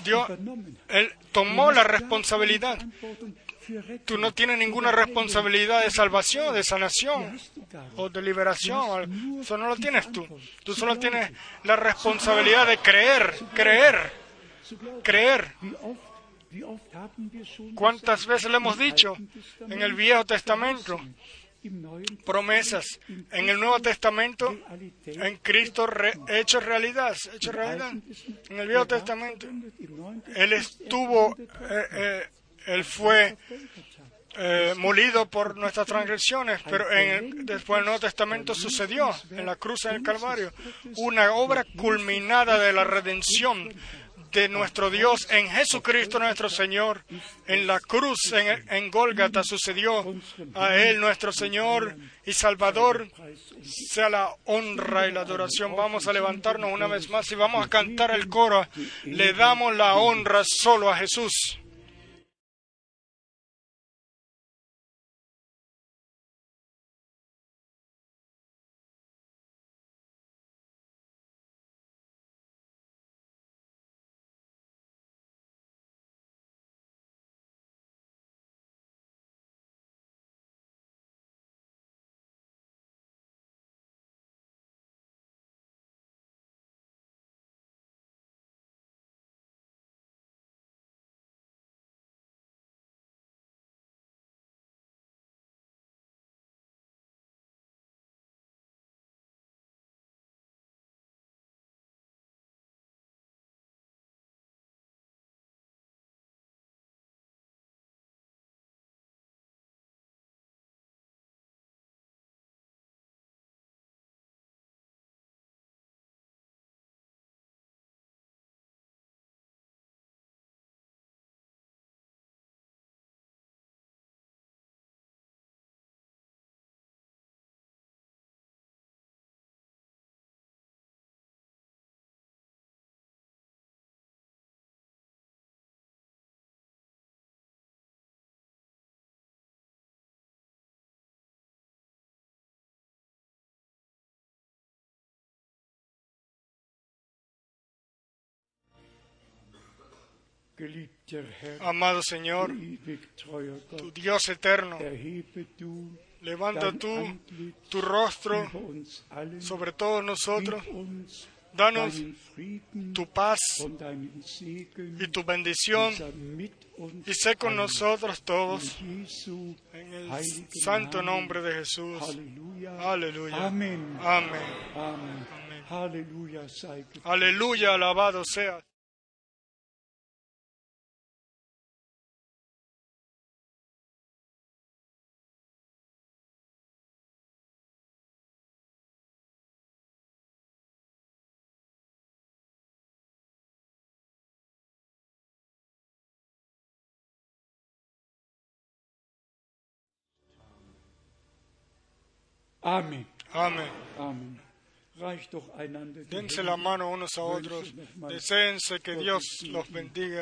Dios. Él tomó la responsabilidad. Tú no tienes ninguna responsabilidad de salvación, de sanación o de liberación. Eso no lo tienes tú. Tú solo tienes la responsabilidad de creer, creer, creer. ¿Cuántas veces le hemos dicho en el Viejo Testamento promesas? En el Nuevo Testamento, en Cristo hecho realidad, hecho realidad. En el Viejo Testamento, Él estuvo, eh, eh, Él fue eh, molido por nuestras transgresiones, pero en el- después del Nuevo Testamento sucedió en la cruz en el Calvario una obra culminada de la redención de nuestro Dios en Jesucristo nuestro Señor. En la cruz en, en Gólgata sucedió a Él nuestro Señor y Salvador. Sea la honra y la adoración. Vamos a levantarnos una vez más y vamos a cantar el coro. Le damos la honra solo a Jesús. Amado Señor, tu Dios eterno, levanta tú tu rostro sobre todos nosotros, danos tu paz y tu bendición y sé con nosotros todos en el santo nombre de Jesús. Aleluya. Amén. Gepriesen. Aleluya, alabado sea. Amén. Einander die Dense la mano unos a otros. Deseense que Dios los bendiga.